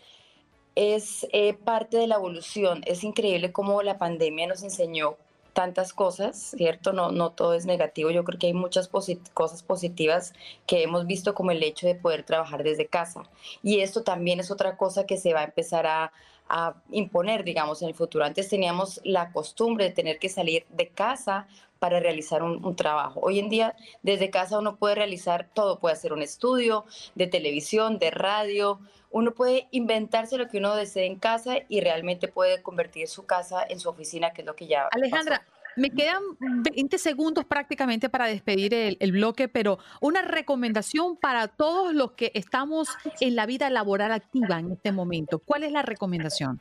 es eh, parte de la evolución. Es increíble cómo la pandemia nos enseñó tantas cosas, ¿cierto? No, no todo es negativo. Yo creo que hay muchas cosas positivas que hemos visto como el hecho de poder trabajar desde casa. Y esto también es otra cosa que se va a empezar a, a imponer, digamos, en el futuro. Antes teníamos la costumbre de tener que salir de casa para realizar un, trabajo. Hoy en día, desde casa uno puede realizar todo, puede hacer un estudio de televisión, de radio, uno puede inventarse lo que uno desee en casa y realmente puede convertir su casa en su oficina, que es lo que ya... Alejandra. Me quedan 20 segundos prácticamente para despedir el, el, bloque, pero una recomendación para todos los que estamos en la vida laboral activa en este momento. ¿Cuál es la recomendación?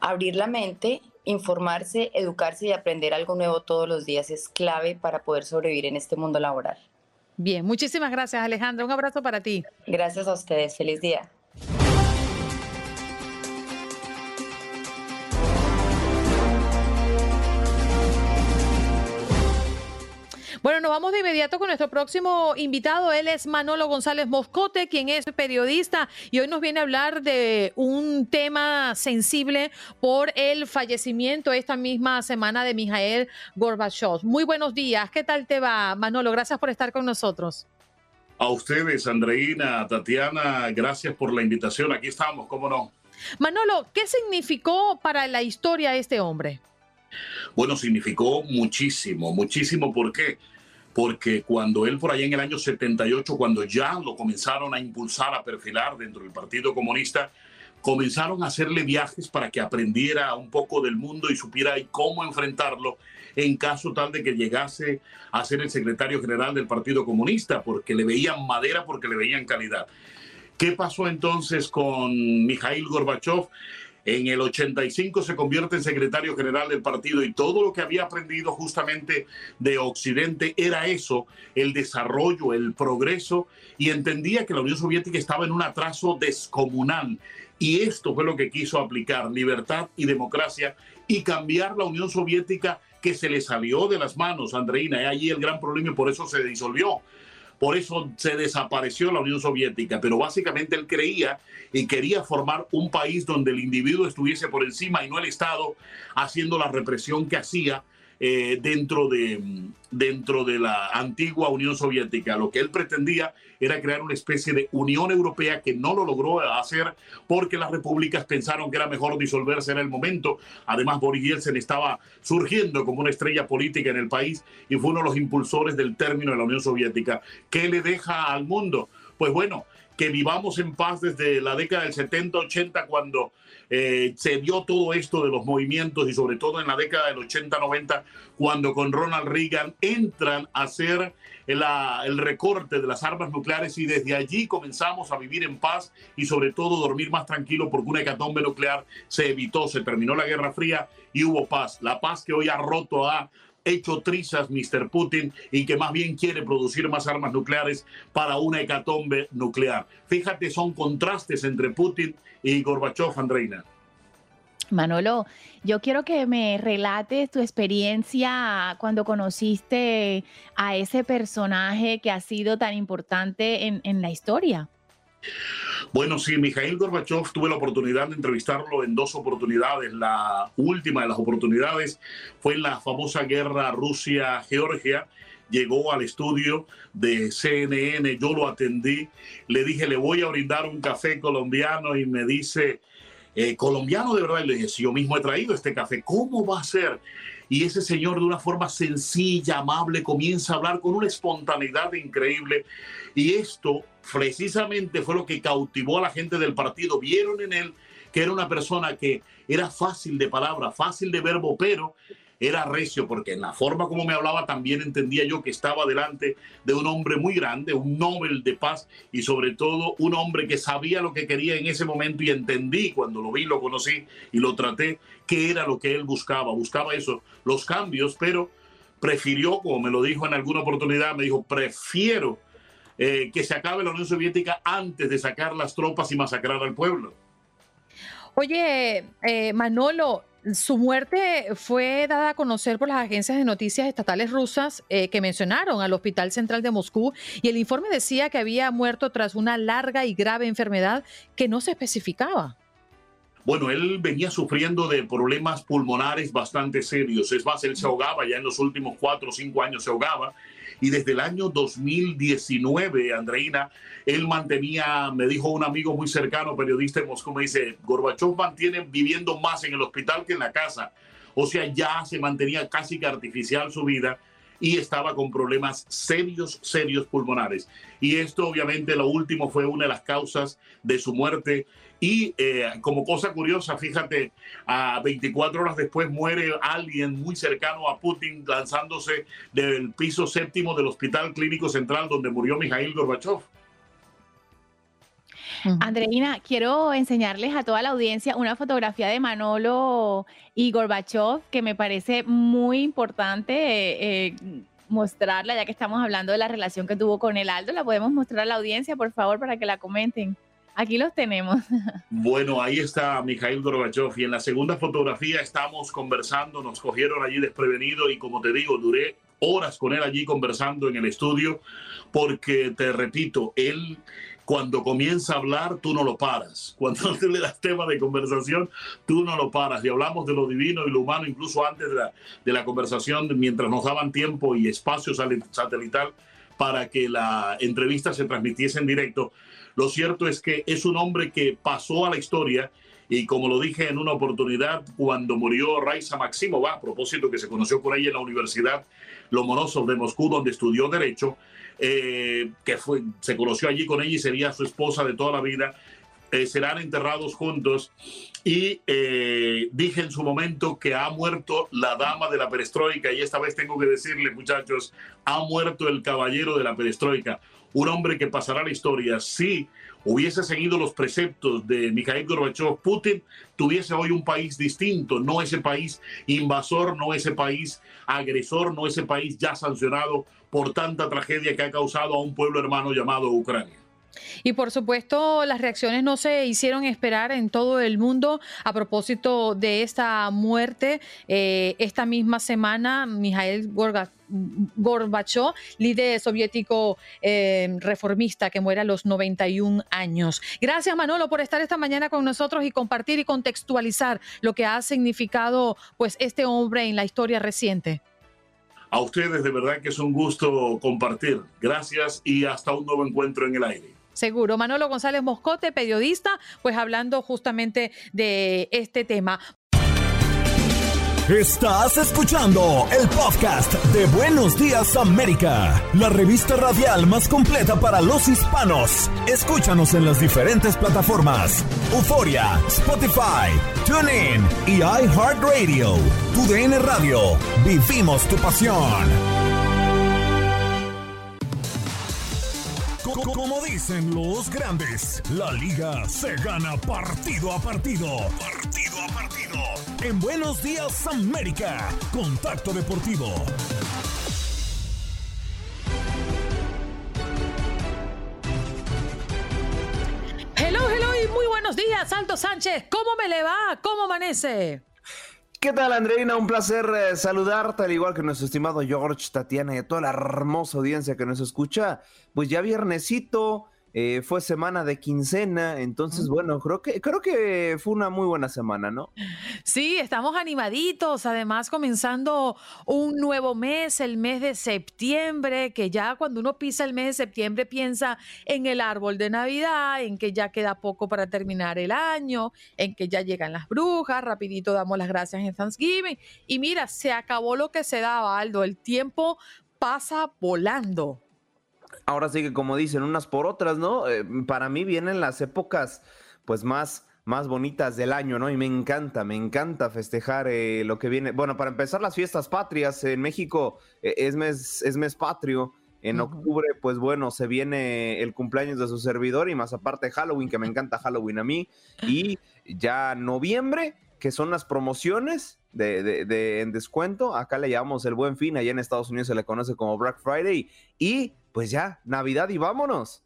Abrir la mente, informarse, educarse y aprender algo nuevo todos los días es clave para poder sobrevivir en este mundo laboral. Bien, muchísimas gracias Alejandra. Un abrazo para ti. Gracias a ustedes. Feliz día. Bueno, nos vamos de inmediato con nuestro próximo invitado. Él es Manolo González Moscote, quien es periodista y hoy nos viene a hablar de un tema sensible por el fallecimiento esta misma semana de Mijael Gorbachev. Muy buenos días. ¿Qué tal te va, Manolo? Gracias por estar con nosotros. A ustedes, Andreina, Tatiana, gracias por la invitación. Aquí estamos, ¿cómo no? Manolo, ¿qué significó para la historia este hombre? Bueno, significó muchísimo, muchísimo. ¿Por qué? Porque cuando él por allá en el año 78, cuando ya lo comenzaron a impulsar, a perfilar dentro del Partido Comunista, comenzaron a hacerle viajes para que aprendiera un poco del mundo y supiera cómo enfrentarlo en caso tal de que llegase a ser el secretario general del Partido Comunista, porque le veían madera, porque le veían calidad. ¿Qué pasó entonces con Mikhail Gorbachev? En el 85 se convierte en secretario general del partido y todo lo que había aprendido justamente de Occidente era eso, el desarrollo, el progreso, y entendía que la Unión Soviética estaba en un atraso descomunal. Y esto fue lo que quiso aplicar, libertad y democracia, y cambiar la Unión Soviética que se le salió de las manos, Andreina. Es allí el gran problema y por eso se disolvió. Por eso se desapareció la Unión Soviética, pero básicamente él creía y quería formar un país donde el individuo estuviese por encima y no el Estado haciendo la represión que hacía eh, dentro, de, dentro de la antigua Unión Soviética. Lo que él pretendía era crear una especie de Unión Europea que no lo logró hacer porque las repúblicas pensaron que era mejor disolverse en el momento. Además, Boris Yeltsin estaba surgiendo como una estrella política en el país y fue uno de los impulsores del término de la Unión Soviética. ¿Qué le deja al mundo? Pues bueno, que vivamos en paz desde la década del 70-80 cuando eh, se dio todo esto de los movimientos y sobre todo en la década del 80-90, cuando con Ronald Reagan entran a hacer el recorte de las armas nucleares y desde allí comenzamos a vivir en paz y sobre todo dormir más tranquilo porque una hecatombe nuclear se evitó, se terminó la Guerra Fría y hubo paz. La paz que hoy ha roto a hecho trizas Mr. Putin y que más bien quiere producir más armas nucleares para una hecatombe nuclear. Fíjate, son contrastes entre Putin y Gorbachev, Andreina. Manolo, yo quiero que me relates tu experiencia cuando conociste a ese personaje que ha sido tan importante en, en la historia. Bueno, sí, Mikhail Gorbachev tuve la oportunidad de entrevistarlo en dos oportunidades. La última de las oportunidades fue en la famosa guerra Rusia-Georgia. Llegó al estudio de CNN, yo lo atendí, le dije, le voy a brindar un café colombiano y me dice, eh, colombiano de verdad, y le dije, si yo mismo he traído este café, ¿cómo va a ser? Y ese señor de una forma sencilla, amable, comienza a hablar con una espontaneidad increíble. Y esto precisamente fue lo que cautivó a la gente del partido. Vieron en él que era una persona que era fácil de palabra, fácil de verbo, pero era recio, porque en la forma como me hablaba también entendía yo que estaba delante de un hombre muy grande, un Nobel de paz y sobre todo un hombre que sabía lo que quería en ese momento y entendí cuando lo vi, lo conocí y lo traté, que era lo que él buscaba. Buscaba eso, los cambios, pero prefirió, como me lo dijo en alguna oportunidad, me dijo, prefiero eh, que se acabe la Unión Soviética antes de sacar las tropas y masacrar al pueblo. Oye, eh, Manolo, su muerte fue dada a conocer por las agencias de noticias estatales rusas eh, que mencionaron al Hospital Central de Moscú y el informe decía que había muerto tras una larga y grave enfermedad que no se especificaba. Bueno, él venía sufriendo de problemas pulmonares bastante serios. Es más, él se ahogaba ya en los últimos cuatro o cinco años, se ahogaba. Y desde el año 2019, Andreina, él mantenía, me dijo un amigo muy cercano, periodista de Moscú, me dice, Gorbachev mantiene viviendo más en el hospital que en la casa. O sea, ya se mantenía casi que artificial su vida y estaba con problemas serios, serios pulmonares. Y esto obviamente lo último fue una de las causas de su muerte. Y eh, como cosa curiosa, fíjate, a 24 horas después muere alguien muy cercano a Putin lanzándose del piso séptimo del Hospital Clínico Central donde murió Mikhail Gorbachev. Andreina, quiero enseñarles a toda la audiencia una fotografía de Manolo y Gorbachev que me parece muy importante eh, eh, mostrarla, ya que estamos hablando de la relación que tuvo con el Aldo. La podemos mostrar a la audiencia, por favor, para que la comenten. Aquí los tenemos. Bueno, ahí está Mikhail Gorbachev y en la segunda fotografía estamos conversando, nos cogieron allí desprevenido y como te digo, duré horas con él allí conversando en el estudio porque te repito, él cuando comienza a hablar, tú no lo paras. Cuando le das tema de conversación, tú no lo paras. Y hablamos de lo divino y lo humano, incluso antes de la, de la conversación, mientras nos daban tiempo y espacio satelital para que la entrevista se transmitiese en directo. Lo cierto es que es un hombre que pasó a la historia y como lo dije en una oportunidad cuando murió Raisa Maximova, a propósito que se conoció por ella en la Universidad Lomonosov de Moscú, donde estudió Derecho, eh, que se conoció allí con ella y sería su esposa de toda la vida. Eh, serán enterrados juntos y eh, dije en su momento que ha muerto la dama de la perestroika y esta vez tengo que decirle muchachos, ha muerto el caballero de la perestroika, un hombre que pasará la historia si hubiese seguido los preceptos de Mikhail Gorbachev, Putin tuviese hoy un país distinto, no ese país invasor, no ese país agresor, no ese país ya sancionado por tanta tragedia que ha causado a un pueblo hermano llamado Ucrania. Y por supuesto, las reacciones no se hicieron esperar en todo el mundo a propósito de esta muerte. Eh, esta misma semana, Mikhail Gorbachev, líder soviético eh, reformista que muere a los 91 años. Gracias Manolo por estar esta mañana con nosotros y compartir y contextualizar lo que ha significado pues este hombre en la historia reciente. A ustedes de verdad que es un gusto compartir. Gracias y hasta un nuevo encuentro en el aire. Seguro. Manolo González Moscote, periodista, pues hablando justamente de este tema. Estás escuchando el podcast de Buenos Días América, la revista radial más completa para los hispanos. Escúchanos en las diferentes plataformas: Euforia, Spotify, TuneIn y iHeartRadio. Tu DN Radio. Vivimos tu pasión. Como dicen los grandes, la liga se gana partido a partido. Partido a partido. En Buenos Días América, Contacto Deportivo. Hello, hello y muy buenos días, Alto Sánchez. ¿Cómo me le va? ¿Cómo amanece? ¿Qué tal, Andreina? Un placer eh, saludarte, al igual que nuestro estimado George, Tatiana y a toda la hermosa audiencia que nos escucha. Pues ya viernesito, eh, fue semana de quincena, entonces bueno, creo que creo que fue una muy buena semana, ¿no? Sí, estamos animaditos, además comenzando un nuevo mes, el mes de septiembre, que ya cuando uno pisa el mes de septiembre piensa en el árbol de Navidad, en que ya queda poco para terminar el año, en que ya llegan las brujas, rapidito damos las gracias en Thanksgiving y mira, se acabó lo que se daba, Aldo, el tiempo pasa volando ahora sí que como dicen, unas por otras, ¿no? Eh, para mí vienen las épocas pues más más bonitas del año, ¿no? Y me encanta, me encanta festejar eh, lo que viene. Bueno, para empezar las fiestas patrias en México eh, es mes es mes patrio. En octubre, pues bueno, se viene el cumpleaños de su servidor y más aparte Halloween, que me encanta Halloween a mí. Y ya noviembre, que son las promociones de, de, en descuento. Acá le llamamos el buen fin, allá en Estados Unidos se le conoce como Black Friday. Y pues ya, Navidad y vámonos.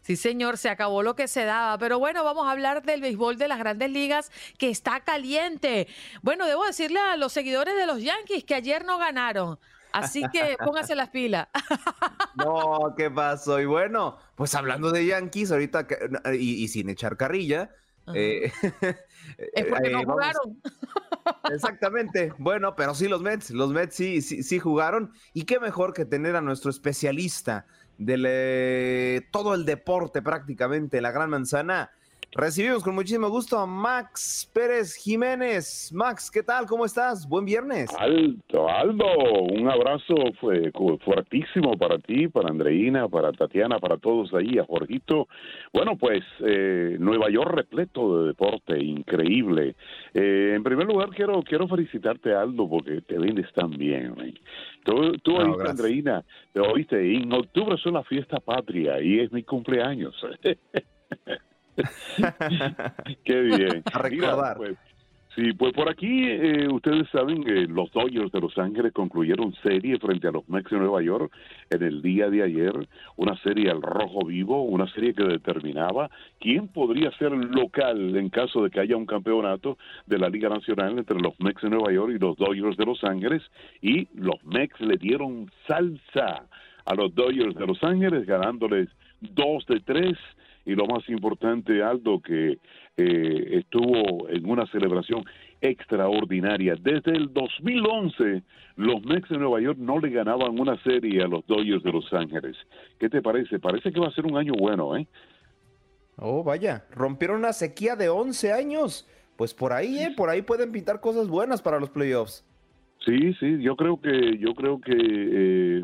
Sí, señor, se acabó lo que se daba. Pero bueno, vamos a hablar del béisbol de las grandes ligas que está caliente. Bueno, debo decirle a los seguidores de los Yankees que ayer no ganaron. Así que póngase las pilas. No, ¿qué pasó? Y bueno, pues hablando de Yankees, ahorita y, sin echar carrilla. Eh, es porque no jugaron. Exactamente. Bueno, pero sí los Mets, los Mets sí, sí, sí jugaron. Y qué mejor que tener a nuestro especialista de todo el deporte prácticamente, la Gran Manzana, Recibimos con muchísimo gusto a Max Pérez Jiménez. Max, ¿qué tal? ¿Cómo estás? Buen viernes. Alto, Aldo, un abrazo fuertísimo para ti, para Andreina, para Tatiana, para todos ahí, a Jorgito. Bueno, pues eh, Nueva York repleto de deporte, increíble. Eh, en primer lugar, quiero quiero felicitarte, Aldo, porque te vendes tan bien. Tú, tú oíste, Andreina, te oíste, en octubre es una fiesta patria y es mi cumpleaños. Qué bien. A recordar. Mira, pues, sí, pues por aquí eh, ustedes saben que los Dodgers de Los Ángeles concluyeron serie frente a los Mets de Nueva York en el día de ayer, una serie al rojo vivo, una serie que determinaba quién podría ser local en caso de que haya un campeonato de la Liga Nacional entre los Mets de Nueva York y los Dodgers de Los Ángeles y los Mets le dieron salsa a los Dodgers de Los Ángeles ganándoles dos de tres y lo más importante, Aldo, que eh, estuvo en una celebración extraordinaria. Desde el 2011, los Mets de Nueva York no le ganaban una serie a los Dodgers de Los Ángeles. ¿Qué te parece? Parece que va a ser un año bueno, ¿eh? Oh, vaya, rompieron una sequía de 11 años. Pues por ahí, ¿eh? Por ahí pueden pintar cosas buenas para los playoffs. Sí, sí, yo creo que yo creo que eh,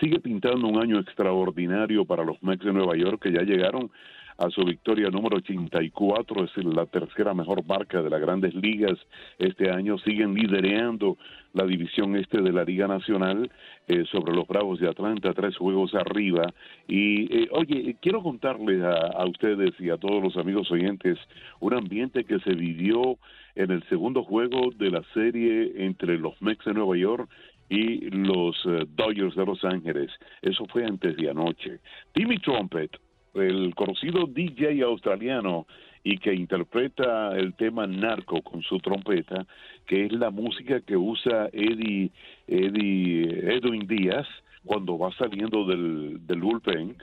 sigue pintando un año extraordinario para los Mets de Nueva York que ya llegaron a su victoria número 84, es la tercera mejor marca de las grandes ligas este año, siguen liderando la división este de la Liga Nacional eh, sobre los Bravos de Atlanta, tres juegos arriba. Y eh, oye, quiero contarles a, a ustedes y a todos los amigos oyentes un ambiente que se vivió en el segundo juego de la serie entre los Mets de Nueva York y los eh, Dodgers de Los Ángeles. Eso fue antes de anoche. Timmy Trumpet, el conocido DJ australiano y que interpreta el tema narco con su trompeta, que es la música que usa Eddie, Eddie Edwin Díaz cuando va saliendo del, del bullpen,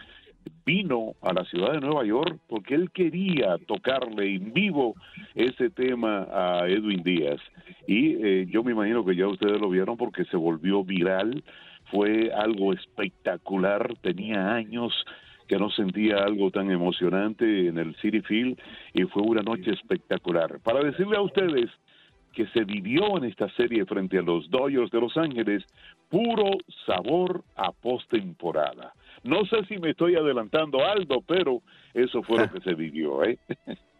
vino a la ciudad de Nueva York porque él quería tocarle en vivo ese tema a Edwin Díaz. Y eh, yo me imagino que ya ustedes lo vieron porque se volvió viral, fue algo espectacular, tenía años que no sentía algo tan emocionante en el City Field y fue una noche espectacular. Para decirle a ustedes que se vivió en esta serie frente a los Dodgers de Los Ángeles, puro sabor a postemporada. No sé si me estoy adelantando, Aldo, pero eso fue lo que se vivió, ¿eh?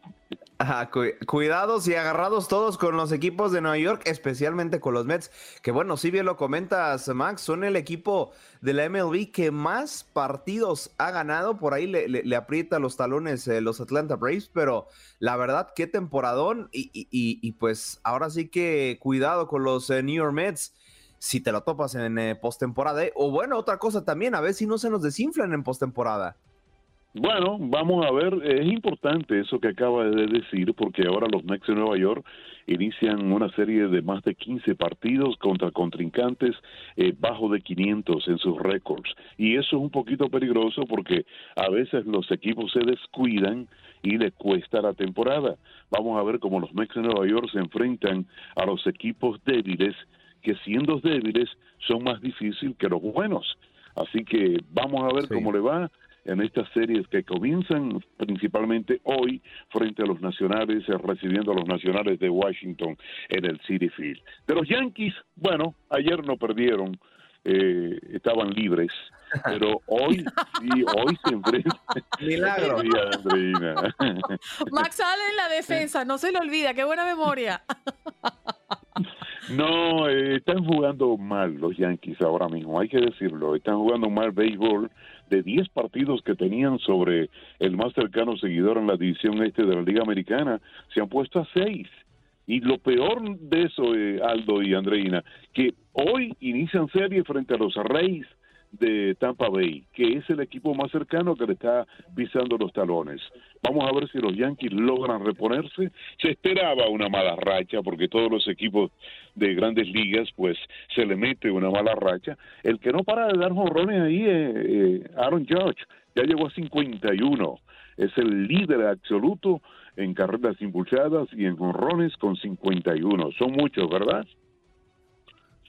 Cuidados y agarrados todos con los equipos de Nueva York, especialmente con los Mets, que bueno, si bien lo comentas, Max, son el equipo de la MLB que más partidos ha ganado, por ahí le, aprieta los talones eh, los Atlanta Braves, pero la verdad, qué temporadón, y- y, pues ahora sí que cuidado con los eh, New York Mets, si te lo topas en eh, postemporada, eh, o bueno, otra cosa también, a ver si no se nos desinflan en postemporada. Bueno, vamos a ver, es importante eso que acaba de decir, porque ahora los Mets de Nueva York inician una serie de más de 15 partidos contra contrincantes eh, bajo de 500 en sus récords. Y eso es un poquito peligroso porque a veces los equipos se descuidan y les cuesta la temporada. Vamos a ver cómo los Mets de Nueva York se enfrentan a los equipos débiles, que siendo débiles son más difíciles que los buenos. Así que vamos a ver cómo le va en estas series que comienzan principalmente hoy frente a los nacionales, eh, recibiendo a los nacionales de Washington en el City Field. De los Yankees, bueno, ayer no perdieron, eh, estaban libres, pero hoy sí, hoy se enfrentan. Milagro. Max sale en la defensa, no se le olvida, qué buena memoria. No, eh, están jugando mal los Yankees ahora mismo, hay que decirlo. Están jugando mal béisbol. De 10 partidos que tenían sobre el más cercano seguidor en la división este de la Liga Americana, se han puesto a 6. Y lo peor de eso, eh, Aldo y Andreina, que hoy inician serie frente a los Reyes de Tampa Bay, que es el equipo más cercano que le está pisando los talones. Vamos a ver si los Yankees logran reponerse. Se esperaba una mala racha porque todos los equipos de grandes ligas pues se le mete una mala racha. El que no para de dar jonrones ahí es eh, Aaron Judge, ya llegó a 51. Es el líder absoluto en carreras impulsadas y en jonrones con 51. Son muchos, ¿verdad?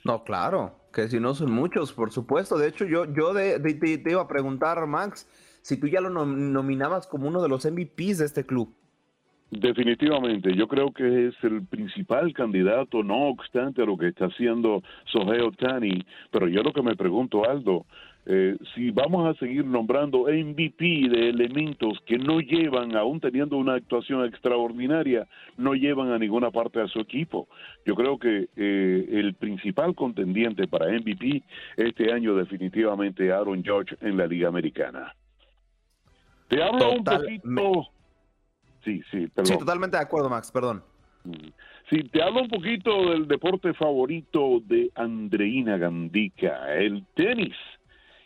No, claro, que si no son muchos, por supuesto. De hecho, yo, yo de- te, iba a preguntar, Max, si tú ya lo nom- nominabas como uno de los MVPs de este club. Definitivamente, yo creo que es el principal candidato, no obstante a lo que está haciendo Sohei Otani, pero yo lo que me pregunto, Aldo, eh, si vamos a seguir nombrando MVP de elementos que no llevan, aún teniendo una actuación extraordinaria, no llevan a ninguna parte a su equipo. Yo creo que eh, el principal contendiente para MVP este año definitivamente Aaron George en la Liga Americana. Te hablo un poquito Sí, sí, Sí, perdón. totalmente de acuerdo, Max, perdón. Sí, te hablo un poquito del deporte favorito de Andreina Gandica, el tenis.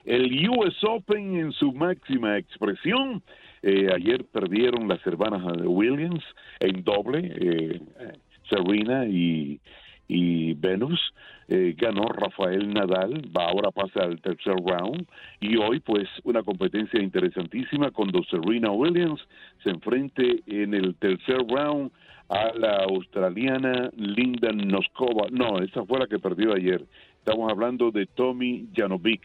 El US Open en su máxima expresión. Eh, ayer perdieron las hermanas Williams en doble, eh, Serena y, Venus. Eh, ganó Rafael Nadal, va ahora pasa al tercer round. Y hoy, pues, una competencia interesantísima cuando Serena Williams se enfrente en el tercer round a la australiana Linda Noskova. No, esa fue la que perdió ayer. Estamos hablando de Tommy Janovic,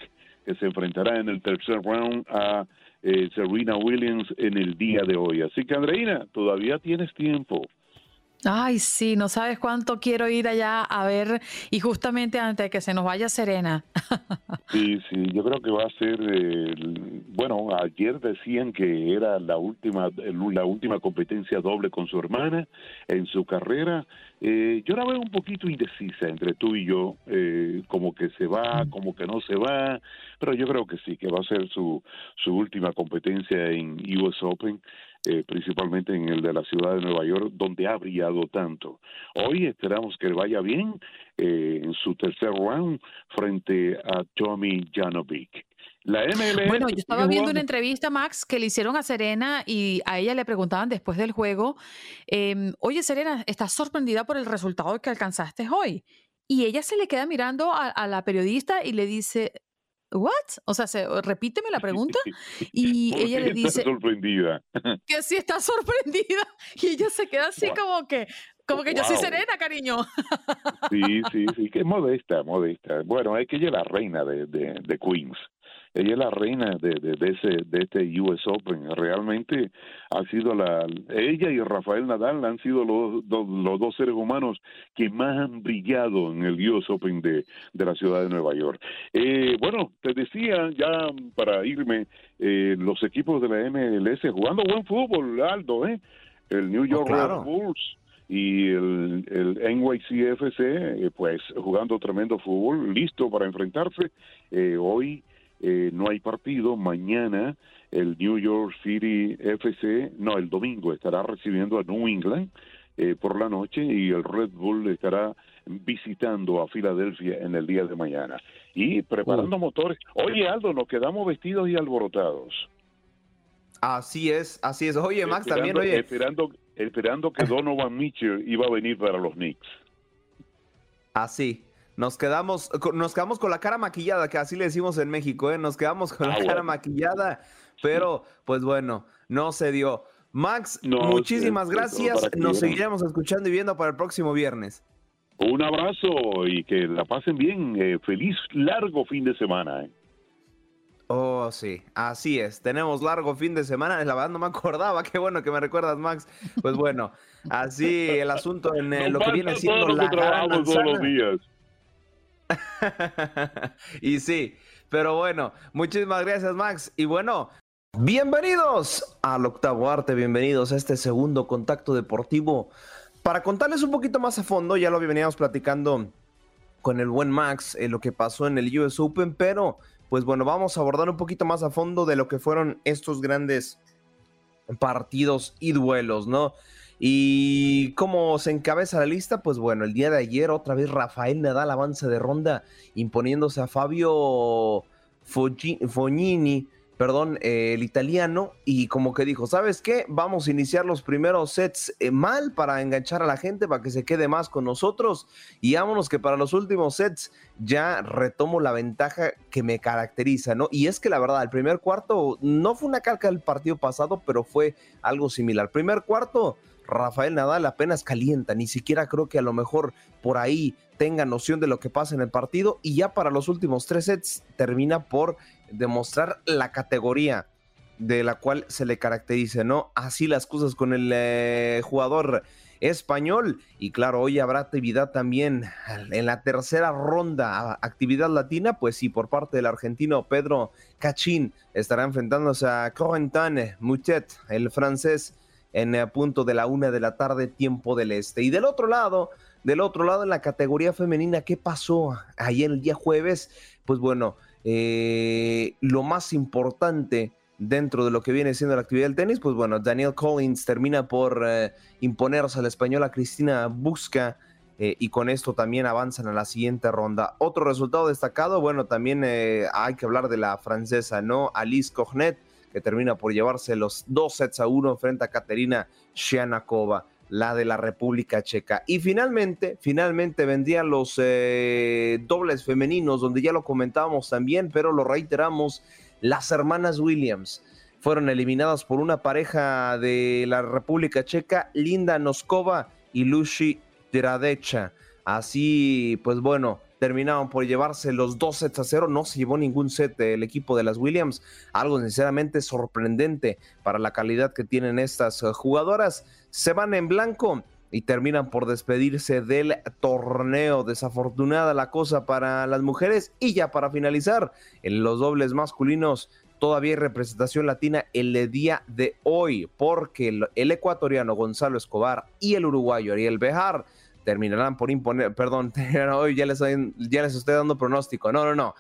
que se enfrentará en el tercer round a eh, Serena Williams en el día de hoy. Así que, Andreina, todavía tienes tiempo. Ay, sí, no sabes cuánto quiero ir allá a ver y justamente antes de que se nos vaya Serena. Sí, sí, yo creo que va a ser, eh, bueno, ayer decían que era la última, la última competencia doble con su hermana en su carrera. Eh, yo la veo un poquito indecisa entre tú y yo, eh, como que se va, como que no se va, pero yo creo que sí, que va a ser su, su última competencia en US Open. eh, principalmente en el de la ciudad de Nueva York, donde ha brillado tanto. Hoy esperamos que vaya bien eh, en su tercer round frente a Tommy Janovic. La MLS Bueno, yo estaba viendo una entrevista, Max, que le hicieron a Serena y a ella le preguntaban después del juego, em, oye Serena, ¿estás sorprendida por el resultado que alcanzaste hoy? Y ella se le queda mirando a, a la periodista y le dice, ¿what? O sea, se- repíteme la pregunta. Y ¿Por ella le dice sorprendida. que sí está sorprendida y ella se queda así como que, como que yo soy. Serena, cariño. Sí, sí, sí, que es modesta, modesta. Bueno, es que ella es la reina de, de, de Queens. Ella es la reina de, de, de ese de este US Open. Realmente ha sido la ella y Rafael Nadal han sido los, dos- los dos seres humanos que más han brillado en el US Open de, de la ciudad de Nueva York. Eh, bueno, te decía ya para irme eh, los equipos de la MLS jugando buen fútbol, Aldo, ¿eh? El New York claro. Red Bulls y el, el NYCFC, eh, pues jugando tremendo fútbol, listo para enfrentarse. Eh, hoy eh, no hay partido, mañana el New York City FC, no, el domingo estará recibiendo a New England eh, por la noche y el Red Bull estará visitando a Filadelfia en el día de mañana. Y preparando motores. Oye, Aldo, nos quedamos vestidos y alborotados. Así es, así es. Oye, Max, también, Esperando- oye, Esperando, esperando que Donovan Mitchell iba a venir para los Knicks. así. Nos quedamos, nos quedamos con la cara maquillada, que así le decimos en México, ¿eh? Nos quedamos con la Ah, cara bueno. maquillada, pero pues bueno, no se dio. Max, No, muchísimas sí, gracias. Nos vieran. seguiremos escuchando y viendo para el próximo viernes. Un abrazo y que la pasen bien. Eh, feliz largo fin de semana. eh. Oh, sí, así es. Tenemos largo fin de semana. La verdad no me acordaba. Qué bueno que me recuerdas, Max. Pues bueno, así el asunto en eh, lo que viene siendo la gran trabajamos todos los manzana. días. y sí, pero bueno, muchísimas gracias Max. Y bueno, bienvenidos al octavo arte, bienvenidos a este segundo contacto deportivo. Para contarles un poquito más a fondo, ya lo veníamos platicando con el buen Max, eh, lo que pasó en el US Open, pero pues bueno, vamos a abordar un poquito más a fondo de lo que fueron estos grandes partidos y duelos, ¿no? Y cómo se encabeza la lista, pues bueno, el día de ayer otra vez Rafael Nadal avanza de ronda imponiéndose a Fabio Fognini, perdón, eh, el italiano, y como que dijo, ¿sabes qué? Vamos a iniciar los primeros sets eh, mal para enganchar a la gente, para que se quede más con nosotros, y vámonos que para los últimos sets ya retomo la ventaja que me caracteriza, ¿no? Y es que la verdad, el primer cuarto no fue una calca del partido pasado, pero fue algo similar. Primer cuarto, Rafael Nadal apenas calienta, ni siquiera creo que a lo mejor por ahí tenga noción de lo que pasa en el partido y ya para los últimos tres sets termina por demostrar la categoría de la cual se le caracteriza, ¿no? Así las cosas con el eh, jugador español y claro, hoy habrá actividad también en la tercera ronda, actividad latina, pues sí, por parte del argentino Pedro Cachín estará enfrentándose a Corentin Muchet, el francés en eh, punto de la una de la tarde, tiempo del este. Y del otro lado, del otro lado, en la categoría femenina, ¿qué pasó ayer el día jueves? Pues bueno, eh, lo más importante dentro de lo que viene siendo la actividad del tenis, pues bueno, Daniel Collins termina por eh, imponerse a la española Cristina Busca y con esto también avanzan a la siguiente ronda. Otro resultado destacado, bueno, también hay que hablar de la francesa, ¿no? Alice Cognet, que termina por llevarse los dos sets a uno frente a Katerina Shianakova la de la República Checa. Y finalmente, finalmente vendrían los dobles femeninos, donde ya lo comentábamos también, pero lo reiteramos, las hermanas Williams fueron eliminadas por una pareja de la República Checa, Linda Noskova y Lucy Dradecha. Así, pues bueno, terminaron por llevarse los dos sets a cero. No se llevó ningún set el equipo de las Williams. Algo sinceramente sorprendente para la calidad que tienen estas jugadoras. Se van en blanco y terminan por despedirse del torneo. Desafortunada la cosa para las mujeres y ya para finalizar, en los dobles masculinos todavía hay representación latina el día de hoy, porque el, ecuatoriano Gonzalo Escobar y el uruguayo Ariel Bejar terminarán por imponer, perdón, hoy ya les, ya les estoy dando pronóstico, no, no, no,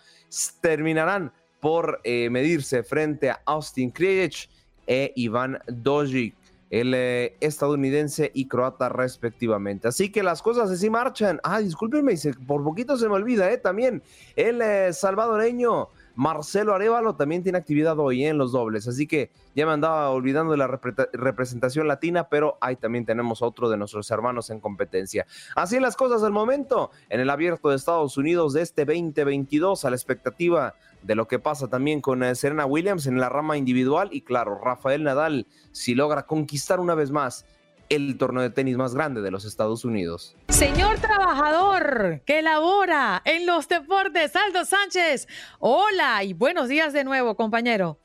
terminarán por eh, medirse frente a Austin Krejci e Iván Dojic el eh, estadounidense y croata respectivamente. Así que las cosas así marchan. Ah, discúlpenme, por poquito se me olvida, ¿eh? También el eh, salvadoreño Marcelo Arevalo también tiene actividad hoy en los dobles, así que ya me andaba olvidando de la representación latina, pero ahí también tenemos otro de nuestros hermanos en competencia. Así las cosas del momento en el abierto de Estados Unidos de este 2022 a la expectativa de lo que pasa también con eh, Serena Williams en la rama individual y claro, Rafael Nadal si logra conquistar una vez más el torneo de tenis más grande de los Estados Unidos. Señor trabajador que labora en los deportes, Aldo Sánchez. Hola y buenos días de nuevo, compañero.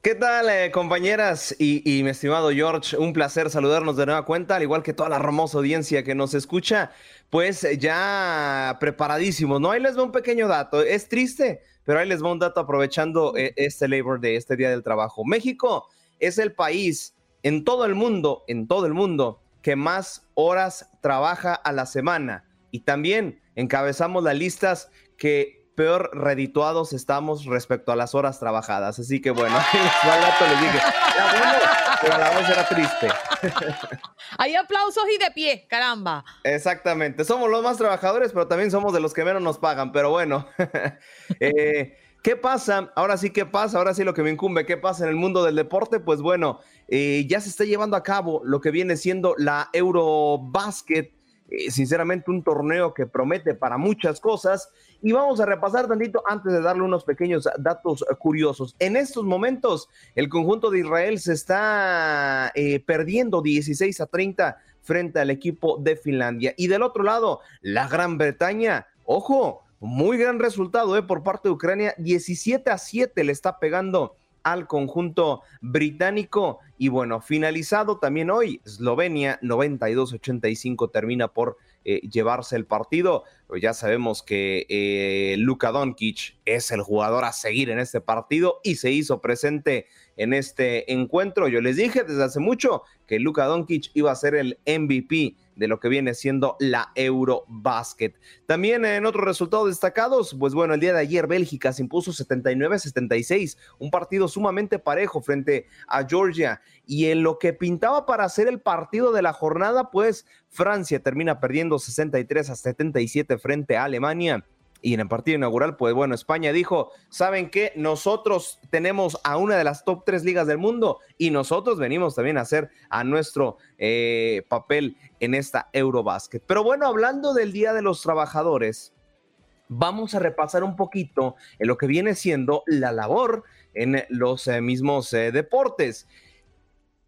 ¿Qué tal, eh, compañeras y, y, mi estimado George? Un placer saludarnos de nueva cuenta, al igual que toda la hermosa audiencia que nos escucha, pues eh, ya preparadísimos, ¿no? Ahí les va un pequeño dato, es triste, pero ahí les va un dato aprovechando eh, este Labor Day, este Día del Trabajo. México es el país en todo el mundo, en todo el mundo, que más horas trabaja a la semana. Y también encabezamos las listas que peor redituados estamos respecto a las horas trabajadas. Así que bueno, al les dije, pero a la vez era triste. Hay aplausos y de pie, caramba. Exactamente, somos los más trabajadores, pero también somos de los que menos nos pagan, pero bueno. eh, ¿Qué pasa? Ahora sí, ¿qué pasa? Ahora sí lo que me incumbe, ¿qué pasa en el mundo del deporte? Pues bueno, eh, ya se está llevando a cabo lo que viene siendo la Eurobasket. Eh, sinceramente, un torneo que promete para muchas cosas. Y vamos a repasar tantito antes de darle unos pequeños datos curiosos. En estos momentos, el conjunto de Israel se está eh, perdiendo 16 a 30 frente al equipo de Finlandia. Y del otro lado, la Gran Bretaña, ojo, muy gran resultado ¿eh? por parte de Ucrania. 17 a 7 le está pegando al conjunto británico. Y bueno, finalizado también hoy, Eslovenia 92-85 termina por eh, llevarse el partido. Ya sabemos que eh, Luka Doncic es el jugador a seguir en este partido y se hizo presente en este encuentro. Yo les dije desde hace mucho que Luka Doncic iba a ser el MVP de lo que viene siendo la Eurobasket. También en otros resultados destacados, pues bueno, el día de ayer Bélgica se impuso 79-76, un partido sumamente parejo frente a Georgia. Y en lo que pintaba para ser el partido de la jornada, pues Francia termina perdiendo 63 a 77 frente a Alemania. Y en el partido inaugural, pues bueno, España dijo, ¿saben qué? Nosotros tenemos a una de las top tres ligas del mundo y nosotros venimos también a hacer a nuestro eh, papel en esta Eurobasket. Pero bueno, hablando del Día de los Trabajadores, vamos a repasar un poquito en lo que viene siendo la labor en los eh, mismos eh, deportes.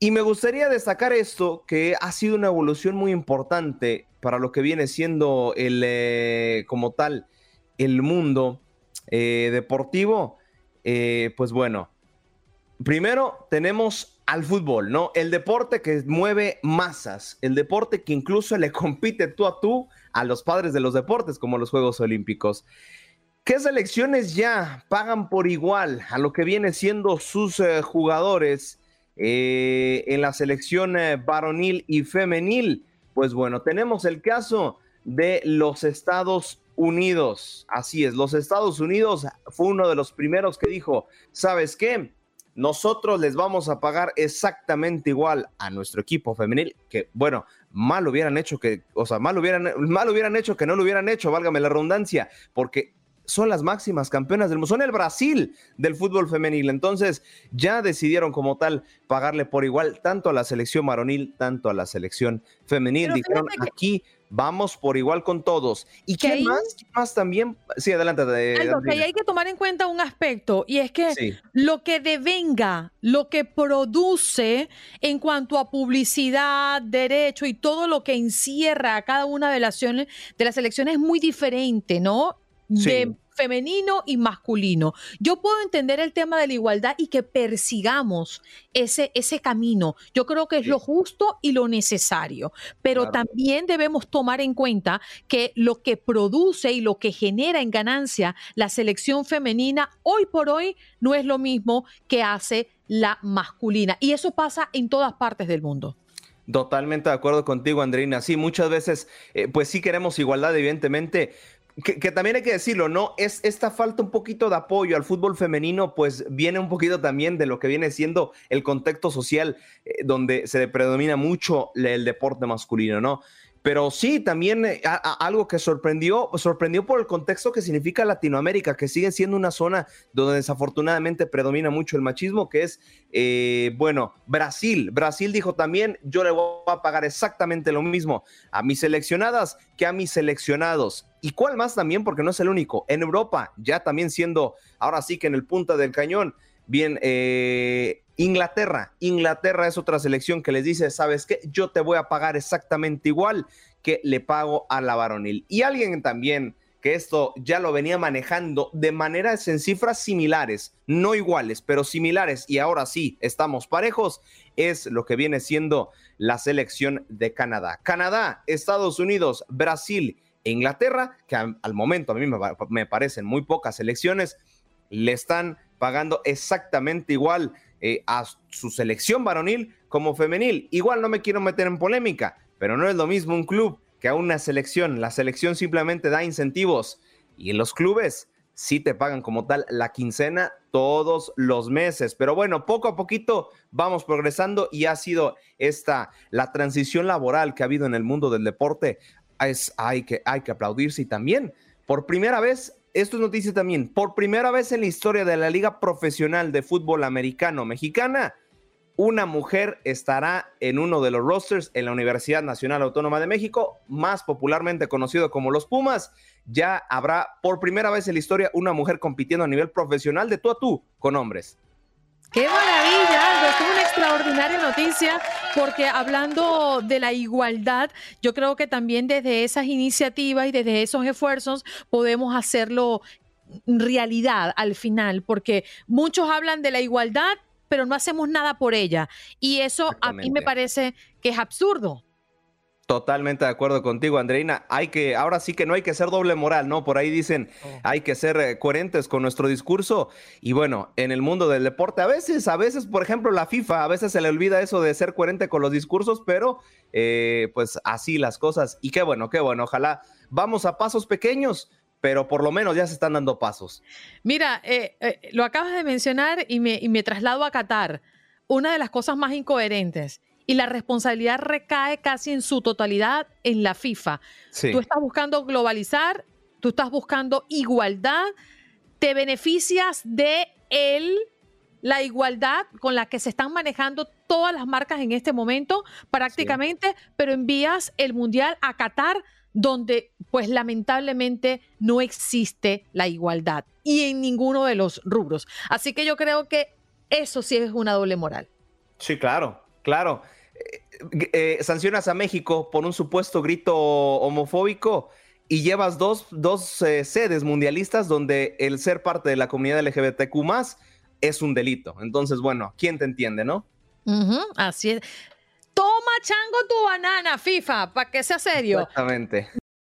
Y me gustaría destacar esto, que ha sido una evolución muy importante para lo que viene siendo el, como tal, el mundo eh, deportivo, eh, pues bueno, primero tenemos al fútbol, ¿no? El deporte que mueve masas, el deporte que incluso le compite tú a tú a los padres de los deportes, como los Juegos Olímpicos. ¿Qué selecciones ya pagan por igual a lo que viene siendo sus eh, jugadores en la selección varonil y femenil? Pues bueno, tenemos el caso de los Estados Unidos. Así es, los Estados Unidos fue uno de los primeros que dijo, ¿sabes qué? nosotros les vamos a pagar exactamente igual a nuestro equipo femenil, que bueno, mal hubieran hecho que, o sea, mal hubieran, mal hubieran hecho que no lo hubieran hecho, válgame la redundancia, porque son las máximas campeonas del mundo, son el Brasil del fútbol femenil. Entonces, ya decidieron como tal pagarle por igual tanto a la selección varonil, tanto a la selección femenil. Dijeron, aquí vamos por igual con todos. ¿Y qué más? más también? Sí, adelante. Algo que hay que tomar en cuenta un aspecto y es que lo que devenga, lo que produce en cuanto a publicidad, derecho y todo lo que encierra a cada una de las, de las elecciones es muy diferente, ¿no? de femenino y masculino. Yo puedo entender el tema de la igualdad y que persigamos ese, ese camino. Yo creo que es lo justo y lo necesario, pero también debemos tomar en cuenta que lo que produce y lo que genera en ganancia la selección femenina hoy por hoy no es lo mismo que hace la masculina. Y eso pasa en todas partes del mundo. Totalmente de acuerdo contigo, Andrina. Sí, muchas veces, eh, pues sí queremos igualdad, evidentemente, que, también hay que decirlo, ¿no? Es esta falta un poquito de apoyo al fútbol femenino, pues viene un poquito también de lo que viene siendo el contexto social, eh, donde se predomina mucho el deporte masculino, ¿no? Pero sí, también eh, algo que sorprendió, sorprendió por el contexto que significa Latinoamérica, que sigue siendo una zona donde desafortunadamente predomina mucho el machismo, que es, eh, bueno, Brasil. Brasil dijo también, yo le voy a pagar exactamente lo mismo a mis seleccionadas que a mis seleccionados. ¿Y cuál más también? Porque no es el único. En Europa, ya también siendo, ahora sí que en el punta del cañón, bien, eh, Inglaterra, Inglaterra es otra selección que les dice, ¿sabes qué? Yo te voy a pagar exactamente igual que le pago a la varonil. Y alguien también que esto ya lo venía manejando de maneras en cifras similares, no iguales, pero similares, y ahora sí estamos parejos, es lo que viene siendo la selección de Canadá. Canadá, Estados Unidos, Brasil e Inglaterra, que al, momento a mí me, me parecen muy pocas selecciones, le están pagando exactamente igual eh, a su selección varonil como femenil. Igual no me quiero meter en polémica, pero no es lo mismo un club que a una selección. La selección simplemente da incentivos y en los clubes sí te pagan como tal la quincena todos los meses. Pero bueno, poco a poquito vamos progresando y ha sido esta la transición laboral que ha habido en el mundo del deporte. Es, hay, que, hay que aplaudirse y también por primera vez esto es noticia también, por primera vez en la historia de la Liga Profesional de Fútbol Americano Mexicana, una mujer estará en uno de los rosters en la Universidad Nacional Autónoma de México, más popularmente conocido como los Pumas. Ya habrá por primera vez en la historia una mujer compitiendo a nivel profesional de tú a tú con hombres. ¡Qué maravilla, Es una extraordinaria noticia porque hablando de la igualdad, yo creo que también desde esas iniciativas y desde esos esfuerzos podemos hacerlo realidad al final, porque muchos hablan de la igualdad, pero no hacemos nada por ella. Y eso a mí me parece que es absurdo. Totalmente de acuerdo contigo, Andreina. Hay que, ahora sí que no hay que ser doble moral, ¿no? Por ahí dicen, oh. hay que ser eh, coherentes con nuestro discurso. Y bueno, en el mundo del deporte, a veces, a veces, por ejemplo, la FIFA, a veces se le olvida eso de ser coherente con los discursos, pero eh, pues así las cosas. Y qué bueno, qué bueno. Ojalá vamos a pasos pequeños, pero por lo menos ya se están dando pasos. Mira, eh, lo acabas de mencionar y me, y me traslado a Qatar. Una de las cosas más incoherentes y la responsabilidad recae casi en su totalidad en la FIFA. Tú estás buscando globalizar, tú estás buscando igualdad, te beneficias de él la igualdad con la que se están manejando todas las marcas en este momento prácticamente, pero envías el mundial a Qatar donde pues lamentablemente no existe la igualdad y en ninguno de los rubros. Así que yo creo que eso sí es una doble moral. Sí, claro, claro. Eh, sancionas a México por un supuesto grito homofóbico y llevas dos, eh, sedes mundialistas donde el ser parte de la comunidad LGBTQ es un delito. Entonces, bueno, ¿quién te entiende, no? así es. Toma chango tu banana, FIFA, para que sea serio. Exactamente.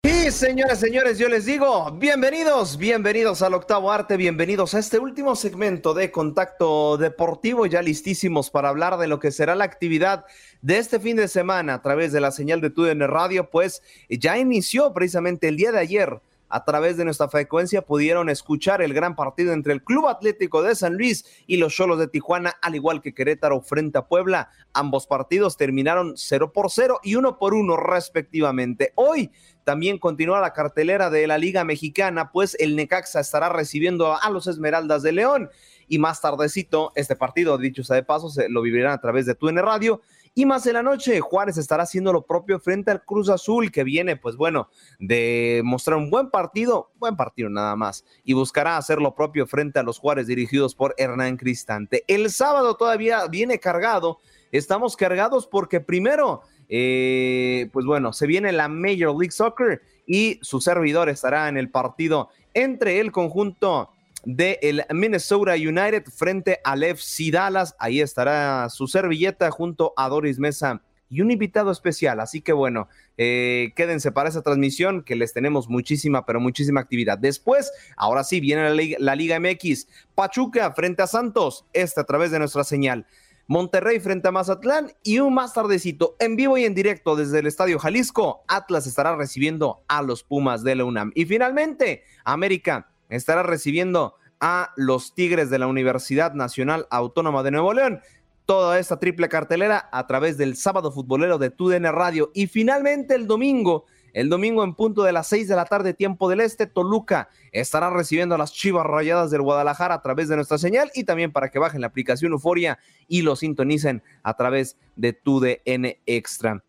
Y señoras, señores, yo les digo, bienvenidos, bienvenidos al octavo arte, bienvenidos a este último segmento de Contacto Deportivo, ya listísimos para hablar de lo que será la actividad de este fin de semana a través de la señal de TUDN Radio, pues ya inició precisamente el día de ayer a través de nuestra frecuencia pudieron escuchar el gran partido entre el Club Atlético de San Luis y los Cholos de Tijuana, al igual que Querétaro frente a Puebla. Ambos partidos terminaron 0 por 0 y 1 por 1 respectivamente. Hoy también continúa la cartelera de la Liga Mexicana, pues el Necaxa estará recibiendo a los Esmeraldas de León. Y más tardecito, este partido, dicho sea de paso, se lo vivirán a través de TUN Radio. Y más en la noche, Juárez estará haciendo lo propio frente al Cruz Azul, que viene, pues bueno, de mostrar un buen partido, buen partido nada más, y buscará hacer lo propio frente a los Juárez dirigidos por Hernán Cristante. El sábado todavía viene cargado, estamos cargados porque primero eh, pues bueno, se viene la Major League Soccer y su servidor estará en el partido entre el conjunto del el Minnesota United frente al FC Dallas. Ahí estará su servilleta junto a Doris Mesa y un invitado especial. Así que bueno, eh, quédense para esa transmisión que les tenemos muchísima, pero muchísima actividad. Después, ahora sí, viene la la Liga MX. Pachuca frente a Santos, este a través de nuestra señal. Monterrey frente a Mazatlán y un más tardecito, en vivo y en directo desde el Estadio Jalisco, Atlas estará recibiendo a los Pumas de la UNAM. Y finalmente, América estará recibiendo a los Tigres de la Universidad Nacional Autónoma de Nuevo León. Toda esta triple cartelera a través del sábado futbolero de TUDN Radio. Y finalmente el domingo el domingo en punto de las 6 de la tarde, tiempo del este, Toluca estará recibiendo a las Chivas Rayadas del Guadalajara a través de nuestra señal y también para que bajen la aplicación Euforia y lo sintonicen a través de tu DN Extra.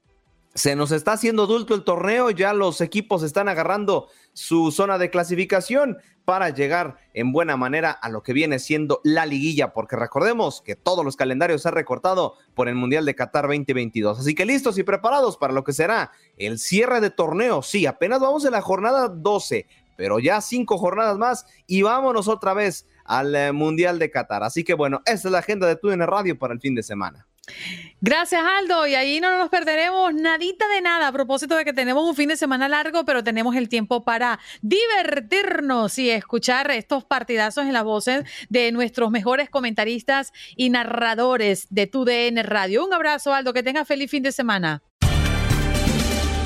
Se nos está haciendo adulto el torneo, ya los equipos están agarrando su zona de clasificación para llegar en buena manera a lo que viene siendo la liguilla, porque recordemos que todos los calendarios se han recortado por el Mundial de Qatar 2022. Así que listos y preparados para lo que será el cierre de torneo. Sí, apenas vamos en la jornada 12, pero ya cinco jornadas más y vámonos otra vez al eh, Mundial de Qatar. Así que bueno, esta es la agenda de TUDN Radio para el fin de semana. Gracias, Aldo. Y ahí no nos perderemos nadita de nada a propósito de que tenemos un fin de semana largo, pero tenemos el tiempo para divertirnos y escuchar estos partidazos en las voces de nuestros mejores comentaristas y narradores de TUDN Radio. Un abrazo, Aldo. Que tenga feliz fin de semana.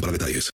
para detalles.